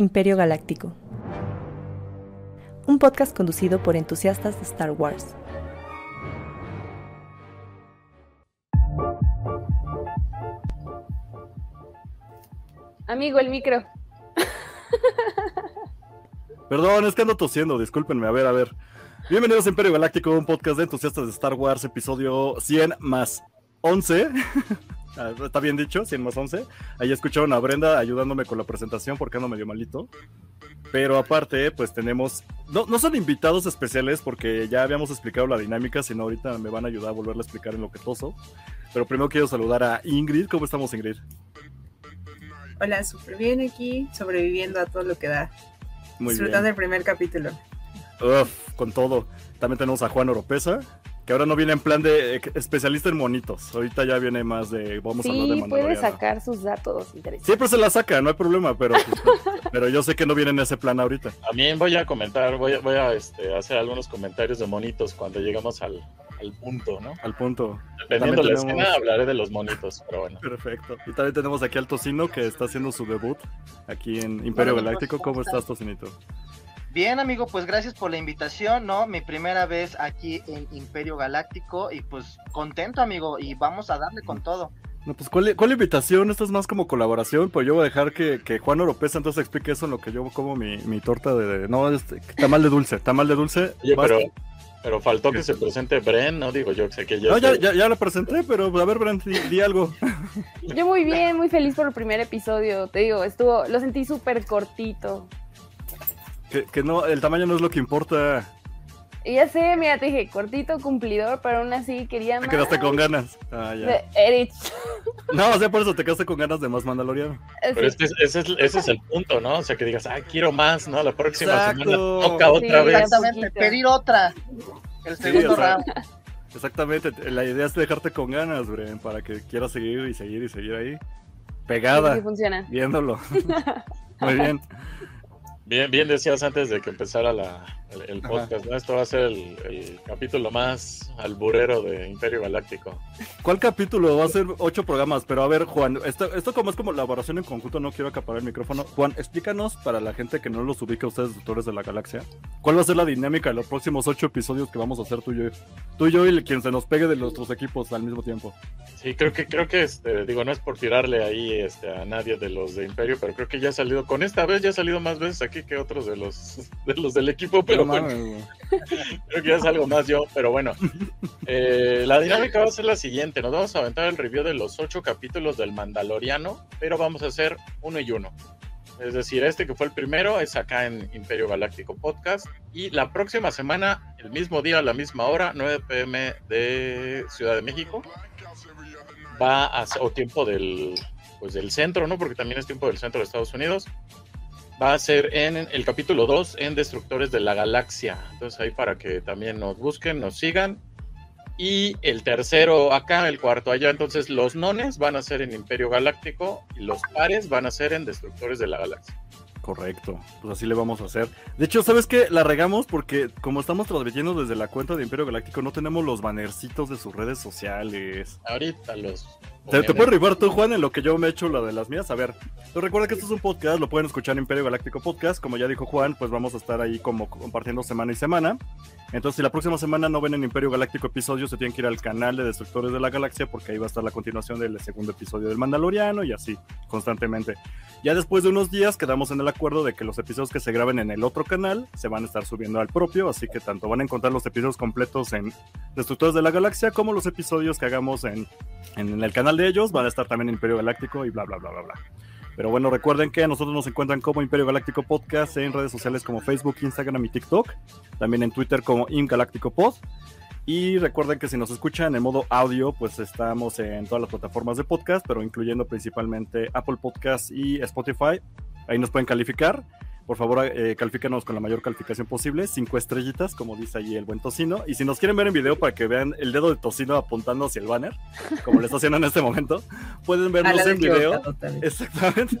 Imperio Galáctico. Un podcast conducido por entusiastas de Star Wars. Amigo, el micro. Perdón, es que ando tosiendo, discúlpenme. A ver, a ver. Bienvenidos a Imperio Galáctico, un podcast de entusiastas de Star Wars, episodio 100 más 11. Ah, Está bien dicho, 100 más 11. Ahí escucharon a Brenda ayudándome con la presentación porque ando medio malito. Pero aparte, pues tenemos. No, no son invitados especiales porque ya habíamos explicado la dinámica, sino ahorita me van a ayudar a volverla a explicar en lo que toso. Pero primero quiero saludar a Ingrid. ¿Cómo estamos, Ingrid? Hola, súper bien aquí, sobreviviendo a todo lo que da. Muy Disfrutando bien. el primer capítulo. Uf, con todo. También tenemos a Juan Oropesa, que ahora no viene en plan de eh, especialista en monitos. Ahorita ya viene más de vamos a hablar de Sí, puede sacar sus datos interesantes. Siempre se la saca, no hay problema, pero, pues, pero yo sé que no viene en ese plan ahorita. También voy a comentar, voy a, voy a este, hacer algunos comentarios de monitos cuando lleguemos al, al punto, ¿no? Al punto. Dependiendo de la tenemos- escena, hablaré de los monitos, pero bueno. Perfecto. Y también tenemos aquí al Tocino que está haciendo su debut aquí en Imperio Galáctico. ¿Cómo ¿cómo estás, Tocinito? Bien, amigo, pues gracias por la invitación, ¿no? Mi primera vez aquí en Imperio Galáctico y pues contento, amigo, y vamos a darle con todo. No, pues, ¿cuál, cuál invitación? Esto es más como colaboración, pues yo voy a dejar que, que Juan Oropesa entonces explique eso en lo que yo como mi, mi torta de... de- no, este, tamal de dulce, tamal de dulce. Oye, pero, pero faltó que se presente Bren, ¿no? Digo yo, sé que ya, No, ya, ya, ya la presenté, pero a ver, Brent, di, di algo. Yo muy bien, muy feliz por el primer episodio. Te digo, estuvo, lo sentí súper cortito. Que, que no, el tamaño no es lo que importa. Y ya sé, mira, te dije, cortito, cumplidor, pero aún así quería Te más. quedaste con ganas. Ah, ya. de Erich. No, o sea, por eso te quedaste con ganas de más Mandaloriano. Pero este es- ese, es, ese es el punto, ¿no? O sea, que digas, ah, quiero más, ¿no? La próxima Exacto. semana toca otra Sí, vez. Exactamente, pedir otra. El Sí, segundo sea, round. Exactamente, la idea es dejarte con ganas, Bren, para que quieras seguir y seguir y seguir ahí. Sí, Pegada, sí funciona. viéndolo. Muy bien. Bien, bien decías antes de que empezara la, el, el podcast, ¿no? Esto va a ser el, el capítulo más alburero de Imperio Galáctico. ¿Cuál capítulo? Va a ser ocho programas, pero a ver, Juan, esto, esto como es como elaboración en conjunto, no quiero acaparar el micrófono. Juan, explícanos para la gente que no los ubica a ustedes, doctores de la galaxia, ¿cuál va a ser la dinámica de los próximos ocho episodios que vamos a hacer tú y yo? Tú y yo y quien se nos pegue de nuestros equipos al mismo tiempo. Sí, creo que, creo que este, digo, no es por tirarle ahí este, a nadie de los de Imperio, pero creo que ya ha salido, con esta vez ya ha salido más veces aquí que otros de los, de los del equipo, pero No bueno, mames, güey. creo que ya es algo más yo, pero bueno. Eh, la dinámica va a ser la siguiente, nos vamos a aventar el review de los ocho capítulos del Mandaloriano, pero vamos a hacer uno y uno. Es decir, este que fue el primero es acá en Imperio Galáctico Podcast. Y la próxima semana, el mismo día, a la misma hora, 9 pm de Ciudad de México, va a o tiempo del, pues del centro, ¿no? Porque también es tiempo del centro de Estados Unidos. Va a ser en el capítulo 2 en Destructores de la Galaxia. Entonces ahí para que también nos busquen, nos sigan. Y el tercero acá, el cuarto allá. Entonces los nones van a ser en Imperio Galáctico y los pares van a ser en Destructores de la Galaxia. Correcto, pues así le vamos a hacer. De hecho, ¿sabes qué? La regamos porque como estamos transmitiendo desde la cuenta de Imperio Galáctico, no tenemos los bannercitos de sus redes sociales. Ahorita los... ¿Te, te puedes ribar tú, Juan, en lo que yo me echo la de las mías? A ver, tú recuerda que esto es un podcast, lo pueden escuchar en Imperio Galáctico Podcast. Como ya dijo Juan, pues vamos a estar ahí como compartiendo semana y semana. Entonces, si la próxima semana no ven en Imperio Galáctico episodios, se tienen que ir al canal de Destructores de la Galaxia, porque ahí va a estar la continuación del segundo episodio del Mandaloriano y así, constantemente. Ya después de unos días quedamos en el acuerdo de que los episodios que se graben en el otro canal se van a estar subiendo al propio, así que tanto van a encontrar los episodios completos en Destructores de la Galaxia como los episodios que hagamos en, en el canal de ellos, van a estar también en Imperio Galáctico y bla, bla, bla, bla, bla. Pero bueno, recuerden que nosotros nos encuentran como Imperio Galáctico Podcast en redes sociales como Facebook, Instagram y TikTok, también en Twitter como Galáctico Pod. Y recuerden que si nos escuchan en modo audio, pues estamos en todas las plataformas de podcast, pero incluyendo principalmente Apple Podcast y Spotify. Ahí nos pueden calificar. Por favor, eh, califícanos con la mayor calificación posible, cinco estrellitas, como dice allí el buen tocino. Y si nos quieren ver en video para que vean el dedo de tocino apuntando hacia el banner, como lo está haciendo en este momento, pueden vernos en video. Exactamente.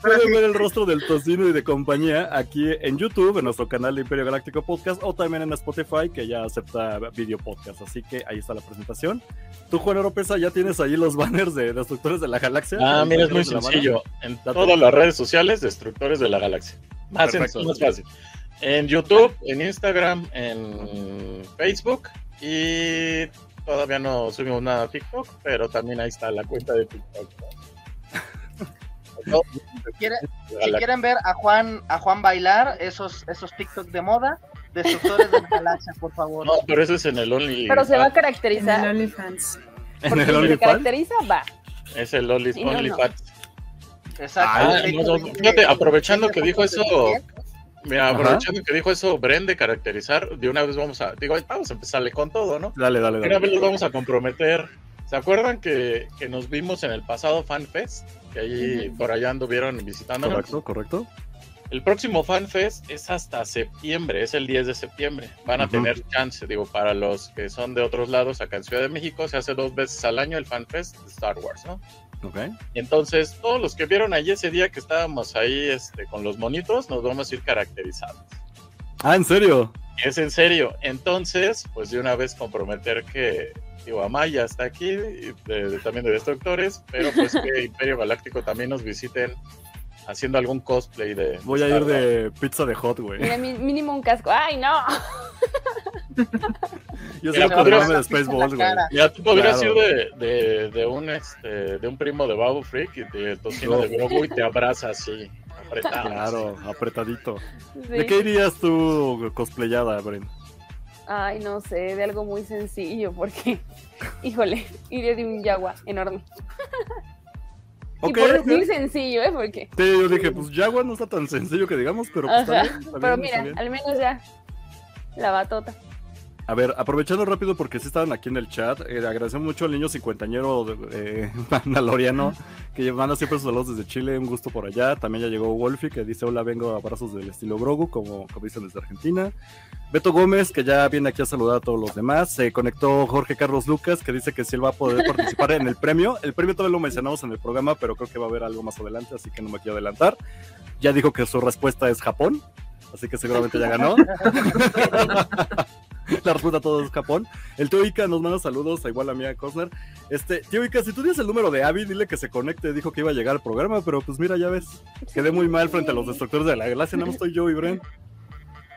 pueden ver el rostro del tocino y de compañía aquí en YouTube, en nuestro canal de Imperio Galáctico Podcast, o también en Spotify, que ya acepta video podcast. Así que ahí está la presentación. Tú, Juan Oropesa, ya tienes ahí los banners de Destructores de la Galaxia. Ah, mira, es muy la sencillo. En todas las redes sociales, Destructores de la Galaxia. Más, Perfecto. sencillo, más fácil. En YouTube, en Instagram, en Facebook y todavía no subimos nada a TikTok, pero también ahí está la cuenta de TikTok. ¿no? Si quieren, si ver a Juan, a Juan bailar, esos, esos TikTok de moda, destructores de la galaxia, por favor. No, pero eso es en el Only. Pero se va a En el caracterizar. OnlyFans. En Porque el si se OnlyFans. caracteriza, va. Es el Only, Sí, no, no. OnlyFans. Exacto. Ah, no, fíjate, aprovechando que dijo eso, Mira, Ajá. aprovechando que dijo eso Bren de caracterizar, de una vez vamos a, digo, vamos a empezarle con todo, ¿no? Dale, dale, De una dale. vez los vamos a comprometer. ¿Se acuerdan que, que nos vimos en el pasado FanFest? Que ahí por allá anduvieron visitándonos. Correcto, correcto. El próximo FanFest es hasta septiembre, es el 10 de septiembre. Van a Ujú. tener chance, digo, para los que son de otros lados, acá en Ciudad de México, se hace dos veces al año el FanFest de Star Wars, ¿no? Ok. Entonces, todos los que vieron ahí ese día que estábamos ahí este, con los monitos, nos vamos a ir caracterizados. Ah, ¿en serio? Es en serio. Entonces, pues de una vez comprometer que, digo, Amaya está aquí, y de- de- también de Destructores, pero pues que Imperio Galáctico también nos visiten haciendo alún cosplay de... Voy a ir de pizza de hot, güey. Mira, mi- mínimo un casco. ¡Ay, no! Yo soy podría- con mame de Spaceballs, güey. Mira, tú podrías Claro. ir de, de, de un, este, de un primo de Babu Freak y de tocino No. de Grogu y te abraza así, apretado. Claro, apretadito. Sí. ¿De qué irías tú cosplayada, Bren? Ay, no sé, de algo muy sencillo, porque, híjole, iría de un yagua enorme. Ok, y por ok. decir sencillo, ¿eh? Porque, Sí, yo dije, pues Jaguar no está tan sencillo que digamos, pero pues, está Ajá, bien, está pero mira, bien. al menos ya, la batota. A ver, aprovechando rápido porque sí estaban aquí en el chat, eh, agradecemos mucho al niño cincuentañero eh, mandaloriano que manda siempre sus saludos desde Chile, un gusto por allá. También ya llegó Wolfie que dice hola, vengo a abrazos del estilo Grogu, como, como dicen desde Argentina. Beto Gómez, que ya viene aquí a saludar a todos los demás. Se conectó Jorge Carlos Lucas, que dice que si él va a poder participar en el premio. El premio todavía lo mencionamos en el programa, pero creo que va a haber algo más adelante, así que no me quiero adelantar. Ya dijo que su respuesta es Japón, así que seguramente ya ganó. La respuesta a todo es Japón. El tío Ica nos manda saludos, a igual a mía Cosner. Este, tío Ica, si tú tienes el número de Abby, dile que se conecte. Dijo que iba a llegar al programa, pero pues mira, ya ves. Quedé muy mal frente a los destructores de la galaxia. No estoy yo y Bren.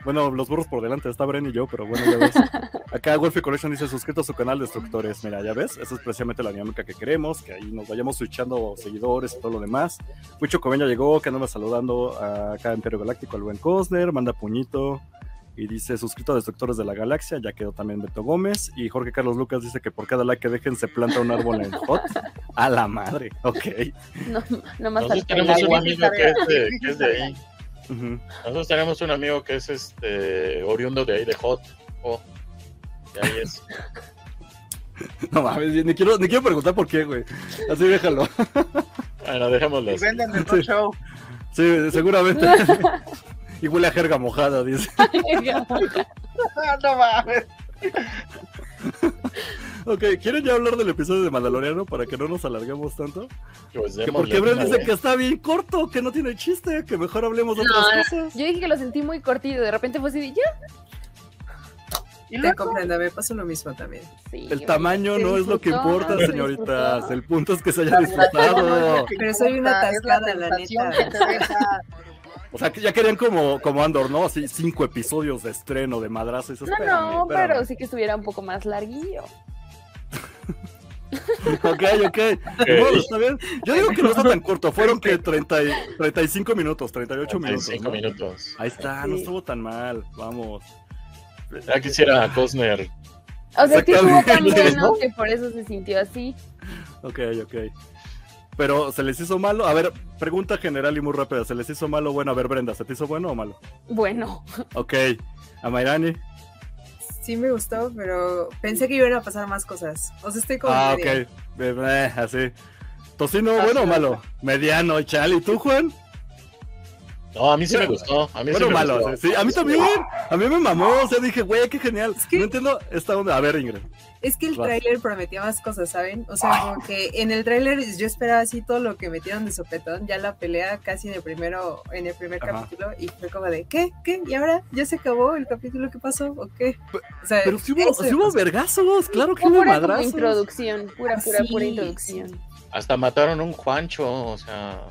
Bueno, los burros por delante, está Bren y yo, pero bueno, ya ves. Acá Wolfie Collection dice suscrito a su canal Destructores. Mira, ya ves, esa es precisamente la dinámica que queremos, que ahí nos vayamos switchando seguidores y todo lo demás. Wicho Coben ya llegó, que andamos saludando a acá en Imperio Galáctico al buen Cosner, manda puñito y dice suscrito a Destructores de la Galaxia, ya quedó también Beto Gómez y Jorge Carlos Lucas dice que por cada like que dejen se planta un árbol en Hot. A la madre, ok. No, no más Nosotros tenemos un amigo que es de, que es de ahí. Nosotros tenemos un amigo que es este oriundo de ahí, de Hot. Oh, de ahí es. No mames, ni quiero, ni quiero preguntar por qué, güey. Así déjalo. Bueno, dejémoslo Y venden el show. Sí, seguramente. Y huele a jerga mojada, dice. No mames. Ok, ¿quieren ya hablar del episodio de Mandaloriano para que no nos alarguemos tanto? Pues Que porque Bren dice vez. que está bien corto, que no tiene chiste, que mejor hablemos de No, otras cosas. Yo dije que lo sentí muy cortito, de repente fue así ya. Y Te comprendo, me pasó lo mismo también. Sí, El tamaño no es lo que importa, se señoritas. El punto es que se haya disfrutado. Pero soy una la atascada, la sensación neta. O sea, que ya querían como, como Andor, ¿no? Así cinco episodios de estreno de madrazo. No, espérame, no, espérame. pero sí que estuviera un poco más larguillo. Ok, ok. Modo, está bien. Yo digo que no está tan corto. Fueron que 30 y- 35 minutos, 38 minutos. 35 ¿no? minutos. Ahí está, no estuvo tan mal. Vamos. Ya quisiera Cosner. O sea, que estuvo tan bueno ¿no? que por eso se sintió así. Ok, ok. Pero se les hizo malo. A ver, pregunta general y muy rápida. ¿Se les hizo malo o bueno? A ver, Brenda, ¿se te hizo bueno o malo? Bueno, Ok. A Mayrani. Sí me gustó, pero pensé que iban a pasar más cosas. O sea, estoy como Ah, media. ok. Eh, eh, así. ¿Tocino bueno o malo? Mediano, chale. ¿Y tú, Juan? No, a mí sí me gustó. A mí Bueno, sí me malo, gustó. sí, a mí también. A mí me mamó, o sea, dije, güey, qué genial. que- No entiendo esta onda. A ver, Ingrid. Es que el tráiler prometía más cosas, ¿saben? O sea, como que en el tráiler yo esperaba así todo lo que metieron de sopetón, ya la pelea casi en el primero, en el primer Ajá. capítulo, y fue como de, ¿qué? ¿Qué? ¿Y ahora? ¿Ya se acabó el capítulo? ¿Qué pasó? ¿O qué? O sea, Pero sí hubo, sí hubo vergazos, claro que hubo madrazos. introducción, pura, pura, Sí, pura sí. introducción. Hasta mataron un Juancho, o sea.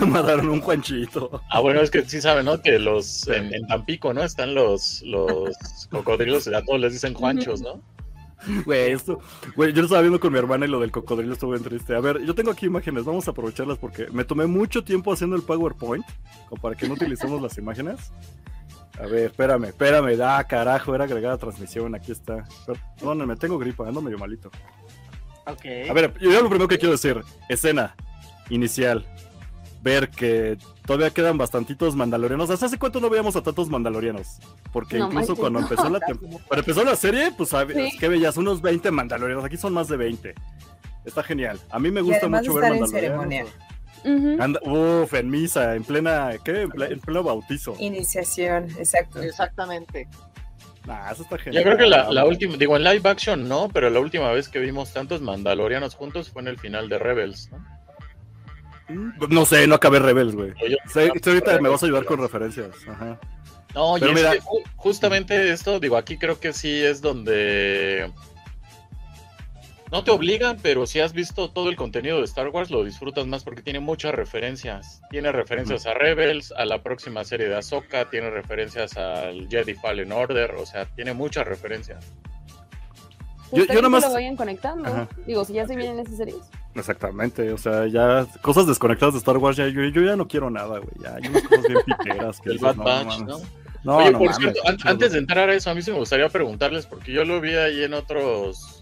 Mataron un Juanchito. Ah, bueno, es que sí saben, ¿no? Que los en, en Tampico, ¿no? Están los, los cocodrilos, y a todos les dicen Juanchos, ¿no? Güey, esto, güey, yo lo estaba viendo con mi hermana y lo del cocodrilo estuvo bien triste. A ver, yo tengo aquí imágenes, vamos a aprovecharlas porque me tomé mucho tiempo haciendo el PowerPoint, como para que no utilicemos las imágenes. A ver, espérame, espérame, da carajo, era agregada transmisión, aquí está. Perdónenme, tengo gripa, ando medio malito. A ver, yo lo primero que quiero decir, escena inicial, ver que todavía quedan bastantitos mandalorianos. ¿Hasta hace cuánto no veíamos a tantos mandalorianos? Porque No incluso manches, cuando no. empezó la cuando empezó la serie, pues sabes Sí. que veías unos 20 mandalorianos. Aquí son más de 20. Está genial. A mí me gusta mucho ver mandalorianos. Ujú. Anda- uf, en misa, en plena, ¿qué? En pleno bautizo. Iniciación, exacto. Exactamente. Nah, eso está Yo genial. creo que la, la última, digo, en live action no, pero la última vez que vimos tantos mandalorianos juntos fue en el final de Rebels, ¿no? No sé, no acabé Rebels, güey. Yo- sé ahorita me vas a ayudar con referencias. Ajá. No, y Pero es mira- que justamente esto, digo, aquí creo que sí es donde no te obligan, pero si has visto todo el contenido de Star Wars, lo disfrutas más porque tiene muchas referencias. Tiene referencias a Rebels, a la próxima serie de Ahsoka, tiene referencias al Jedi Fallen Order, o sea, tiene muchas referencias. Yo- yo nomás- lo vayan conectando. Ajá. Digo, si ya se vienen esas series. Exactamente, o sea, ya cosas desconectadas de Star Wars, ya, yo, yo ya no quiero nada, güey. Ya hay unas cosas bien piqueras que El dices, Bad no, Batch. ¿no? No, Oye, no por mames, cierto, an- antes de entrar a eso, a mí sí me gustaría preguntarles, porque yo lo vi ahí en otros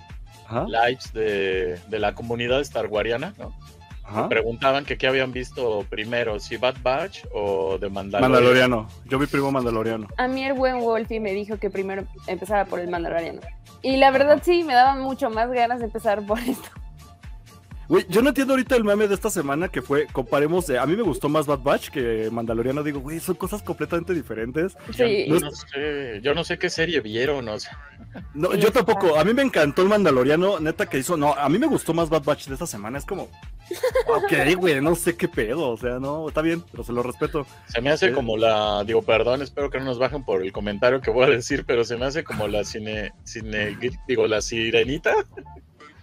Ajá, lives de, de la comunidad starwariana, ¿no? ajá. Preguntaban que qué habían visto primero, si Bad Batch o The Mandalorian. Mandaloriano. Yo vi primo Mandaloriano. A mí el buen Wolfie me dijo que primero empezara por el Mandaloriano. Y la verdad sí, me daban mucho más ganas de empezar por esto. Güey, yo no entiendo ahorita el meme de esta semana que fue, comparemos, eh, a mí me gustó más Bad Batch que Mandaloriano. Digo, güey, son cosas completamente diferentes. Sí. Yo no sé, yo no sé qué serie vieron, o sea, No, Sí, yo tampoco. A mí me encantó el Mandaloriano, neta que hizo. No, a mí me gustó más Bad Batch de esta semana. Es como, ok, güey, no sé qué pedo. O sea, no, está bien, pero se lo respeto. se me hace Sí. como la, digo, perdón, espero que no nos bajen por el comentario que voy a decir, pero se me hace como la cine, cine digo, la sirenita,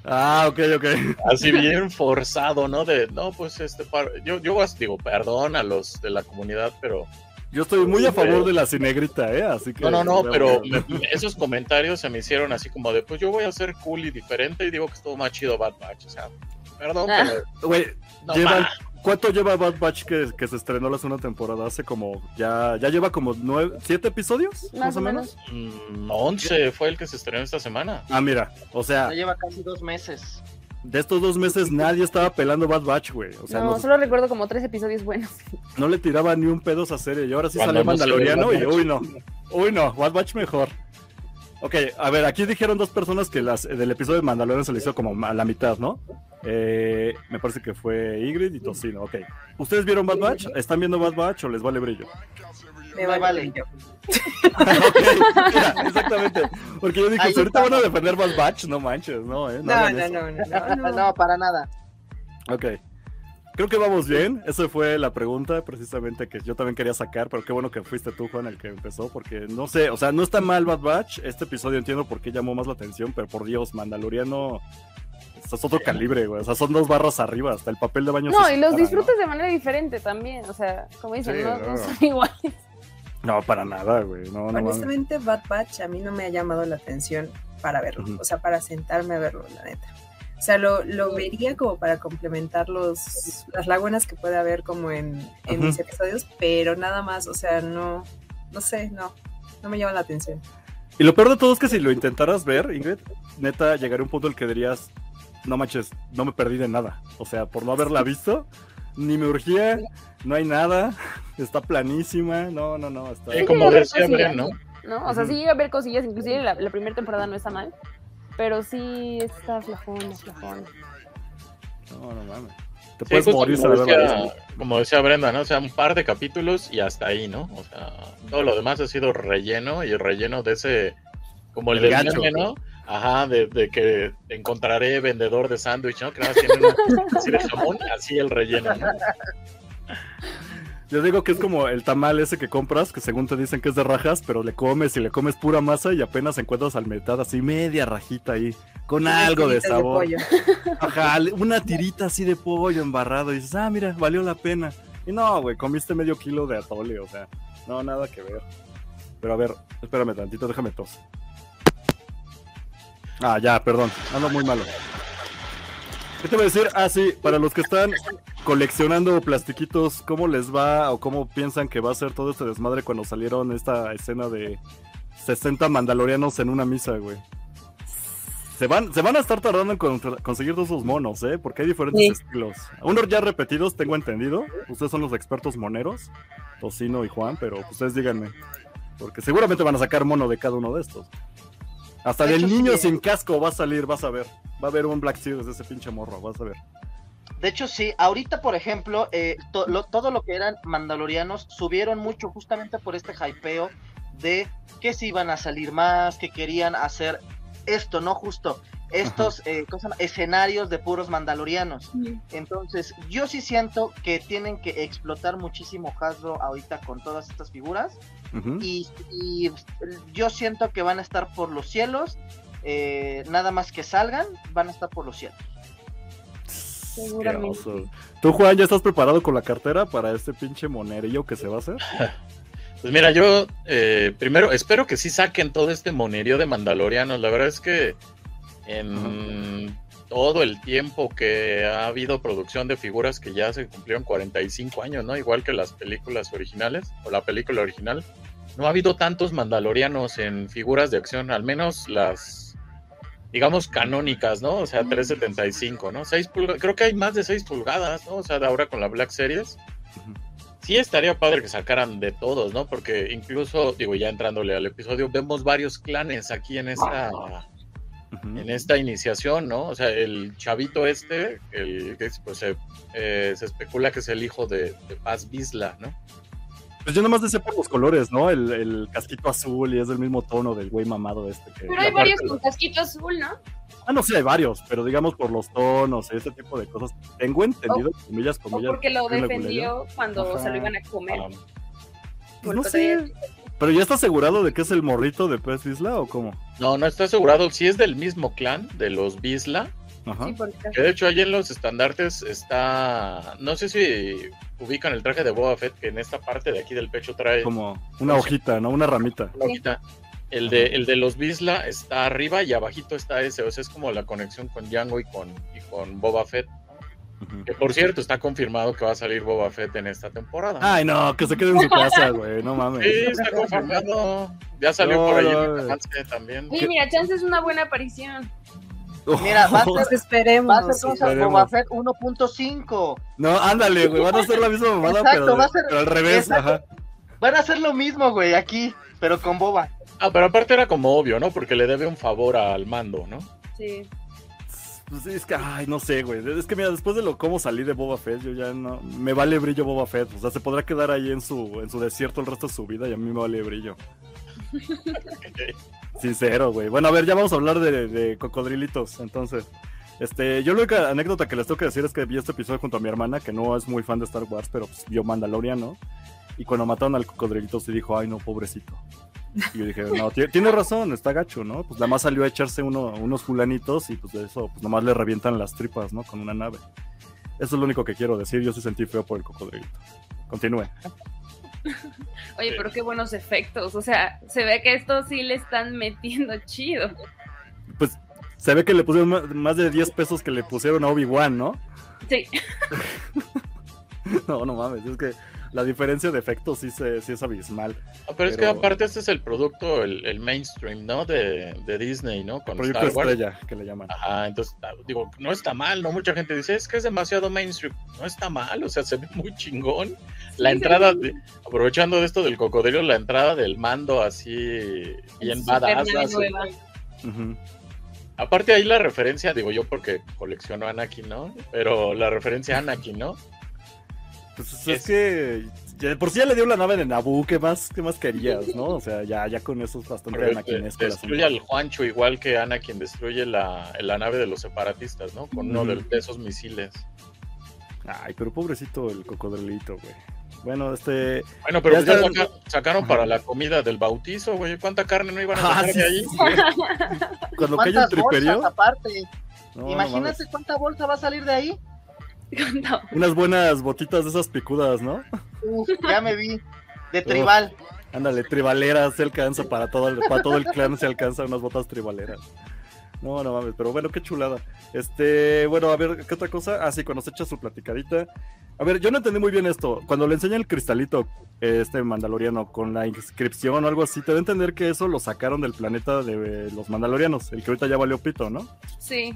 Ah, ok, ok. así bien forzado, ¿no? De, no, pues este, par- yo, yo digo, perdón a los de la comunidad, pero Yo estoy muy a favor de la cinegrita, ¿eh? Así que. No, no, no, pero me- esos comentarios se me hicieron así como de, pues yo voy a ser cool y diferente y digo que estuvo más chido Bad Batch, o sea, perdón, Ah. pero Güey, no ¿cuánto lleva Bad Batch que, que se estrenó la segunda temporada? Hace como. Ya, ya lleva como nueve, siete episodios, más, o menos. mm, 11 fue el que se estrenó esta semana. Ah, mira, o sea, Ya lleva casi dos meses. de estos dos meses nadie estaba pelando Bad Batch, güey. O sea, no, no, solo recuerdo como tres episodios buenos. no le tiraba ni un pedo a esa serie. Y ahora sí Cuando salió Mandaloriano Bad y Batch. uy, no. Uy, no, Bad Batch mejor. Ok, a ver, aquí dijeron dos personas que las, del episodio de Mandalorian se le hizo como a la mitad, ¿no? Eh, me parece que fue Ingrid y Tocino, ok. ¿Ustedes vieron Bad Batch? ¿Están viendo Bad Batch o les vale brillo? Me vale. vale. yo. ok, mira, exactamente. Porque yo dije, si ahorita van a defender Bad Batch, no manches, no, ¿eh? No, No, no, no, no, no. No, para nada. Ok. Creo que vamos bien. Esa fue la pregunta precisamente que yo también quería sacar, pero qué bueno que fuiste tú, Juan, el que empezó, porque no sé, o sea, no está mal Bad Batch. Este episodio entiendo por qué llamó más la atención, pero por Dios, Mandaloriano es otro calibre, güey. O sea, son dos barras arriba, hasta el papel de baño. No, se y los disfrutas de manera diferente también. O sea, como dicen, Sí, no, no. no son iguales. No, para nada, güey. No. Honestamente, Bad Batch a mí no me ha llamado la atención para verlo, o sea, para sentarme a verlo, la neta. O sea, lo, lo vería como para complementar los, las lagunas que puede haber como en, en mis episodios, pero nada más, o sea, no, no sé, no, no me llama la atención. Y lo peor de todo es que si lo intentaras ver, Ingrid, neta, llegaría un punto en el que dirías, no manches, no me perdí de nada. O sea, por no haberla visto, ni me urgía, no hay nada, está planísima, no, no, no, está... Sí, como Bren, ¿no? ¿no? O sea, sí llega a haber cosillas, inclusive la, la primera temporada no está mal. Pero sí está flojona, flojona. No, no mames. Te Sí, puedes morir como decía, como decía Brenda, ¿no? O sea, un par de capítulos y hasta ahí, ¿no? O sea, todo lo demás ha sido relleno y el relleno de ese, como el, El del gacho. meme, ¿no? Ajá, de, de que encontraré vendedor de sándwich, ¿no? Que nada más tiene una así de jamón, así el relleno, ¿no? Yo digo que es como el tamal ese que compras, que según te dicen que es de rajas, pero le comes y le comes pura masa y apenas encuentras al mitad así media rajita ahí, con algo de sabor. Ajá, una tirita así de pollo embarrado y dices, ah, mira, valió la pena. Y no, güey, comiste medio kilo de atole, o sea, no, nada que ver. Pero a ver, espérame tantito, déjame tos. Ah, ya, perdón, ando muy malo. ¿Qué te voy a decir? Ah, sí, para los que están coleccionando plastiquitos, ¿cómo les va o cómo piensan que va a ser todo este desmadre cuando salieron esta escena de 60 mandalorianos en una misa, güey? Se van, se van a estar tardando en con- conseguir todos esos monos, ¿eh? Porque hay diferentes Sí. estilos. Unos ya repetidos, tengo entendido. Ustedes son los expertos moneros, Tocino y Juan, pero ustedes díganme. Porque seguramente van a sacar mono de cada uno de estos. Hasta De del hecho, niño sí. sin casco va a salir, vas a ver. Va a haber un Black Series de ese pinche morro, vas a ver. De hecho, sí, ahorita, por ejemplo, eh, to- lo- todo lo que eran mandalorianos subieron mucho justamente por este hypeo de que si iban a salir más, que querían hacer esto, ¿no? Justo estos eh, escenarios de puros mandalorianos. Entonces, yo sí siento que tienen que explotar muchísimo Hasbro ahorita con todas estas figuras. Y, y yo siento que van a estar por los cielos. eh, nada más que salgan, van a estar por los cielos. Seguramente. ¿Tú, Juan, ya estás preparado con la cartera para este pinche monerillo que se va a hacer? Pues mira, yo eh, primero espero que sí saquen todo este monerío de Mandalorianos. La verdad es que en todo el tiempo que ha habido producción de figuras que ya se cumplieron 45 años, ¿no? Igual que las películas originales o la película original, no ha habido tantos Mandalorianos en figuras de acción, al menos las, digamos, canónicas, ¿no? O sea, 375, ¿no? 6 pulgadas, creo que hay más de 6 pulgadas, ¿no? O sea, de ahora con la Black Series sí estaría padre que sacaran de todos, ¿no? Porque incluso, digo, ya entrándole al episodio, vemos varios clanes aquí en esta, En esta iniciación, ¿no? O sea, el chavito este, el que pues, se, eh, se especula que es el hijo de, de Paz Bisla, ¿no? Pues yo nomás decía por los colores, ¿no? El, el casquito azul y es del mismo tono del güey mamado este. Que, Pero hay varios con casquito azul, ¿no? Ah, no sé, hay varios, pero digamos por los tonos y ese tipo de cosas. Tengo entendido, comillas, O comillas. porque lo defendió cuando Ajá. se lo iban a comer. Ah, Pues no sé. Pero ya está asegurado de que es el morrito de Pez Isla o cómo? no, no está asegurado. Si es del mismo clan, de los Bisla, Ajá. Sí, que de hecho ahí en los estandartes está, no sé si ubican el traje de Boba Fett, que en esta parte de aquí del pecho trae Como una hojita, ¿no? Una ramita. una hojita. El de, el de los Bisla está arriba y abajito está ese, o sea, es como la conexión con Django y con, y con Boba Fett. Que por cierto, está confirmado que va a salir Boba Fett en esta temporada. Ay, no, que se quede en su casa, güey. No mames. sí, está confirmado. Ya salió No, por ahí no, en el también. Oye, mira, chance es una buena aparición. Mira, va a ser, esperemos. va a ser. Boba Fett 1.5. No, ándale, güey. Van a hacer la misma mamada, Exacto, pero, va a ser- pero al revés. Ajá. Van a hacer lo mismo, güey, aquí, pero con Boba. Ah, pero aparte era como obvio, ¿no? Porque le debe un favor al mando, ¿no? Sí. Pues es que, ay, no sé, güey. Es que mira, después de lo cómo salí de Boba Fett, yo ya no. Me vale brillo Boba Fett. O sea, se podrá quedar ahí en su, en su desierto el resto de su vida y a mí me vale brillo. Sincero, güey. Bueno, a ver, ya vamos a hablar de, de cocodrilitos. Entonces, este, yo la única anécdota que les tengo que decir es que vi este episodio junto a mi hermana, que no es muy fan de Star Wars, pero pues, vio Mandalorian, ¿no? Y cuando mataron al cocodrilito se dijo, ay, no, pobrecito. Y yo dije, no, ti- tiene razón, está gacho, ¿no? Pues nada más salió a echarse uno, unos fulanitos y pues de eso, pues nomás le revientan las tripas, ¿no? Con una nave. Eso es lo único que quiero decir. Yo sí sentí feo por el cocodrilito. Continúe. Oye, Sí. pero qué buenos efectos. O sea, se ve que esto sí le están metiendo chido. Pues se ve que le pusieron más de 10 pesos que le pusieron a Obi-Wan, ¿no? Sí. No, no mames, es que la diferencia de efectos sí, se, sí es abismal. Ah, pero, es que aparte este es el producto, el, el mainstream, ¿no? De, de Disney, ¿no? Con Proyecto Star Wars. Estrella, que le llaman. Ajá, entonces, ah, digo, no está mal, ¿no? Mucha gente dice, es que es demasiado mainstream. No está mal, o sea, se ve muy chingón. La entrada, de- aprovechando de esto del cocodrilo, la entrada del mando así, bien badass. Aparte ahí la referencia, digo yo porque colecciono Anakin, ¿no? Pero la referencia a Anakin, ¿no? Pues es, Es- que ya de por sí ya le dio la nave de Naboo, ¿qué más, qué más querías, no? O sea, ya, ya con eso es bastante Pero anaquinesco destruye al Juancho igual que Anakin destruye la, la nave de los separatistas, ¿no? Con uno de, esos misiles. Ay, pero pobrecito el cocodrilito, güey. Bueno, este... Bueno, pero Ya pues ya sacaron para la comida del bautizo, güey. ¿Cuánta carne no iban a Ah, sacar sí, de ahí? sí, Cuando cae el ¿Cuántas triperio... bolsas aparte? no, no Imagínate cuánta bolsa va a salir de ahí. No. Unas buenas botitas de esas picudas, ¿no? Uf, ya me vi. De tribal. Ándale, tribaleras se alcanza para todo el, para todo el clan se alcanza unas botas tribaleras. No, no mames, pero bueno, qué chulada. Este, bueno, a ver, ¿qué otra cosa? Ah, sí, cuando se echa su platicadita. A ver, yo no entendí muy bien esto. Cuando le enseña el cristalito, este mandaloriano, con la inscripción o algo así, te da a entender que eso lo sacaron del planeta de los mandalorianos, el que ahorita ya valió pito, ¿no? Sí.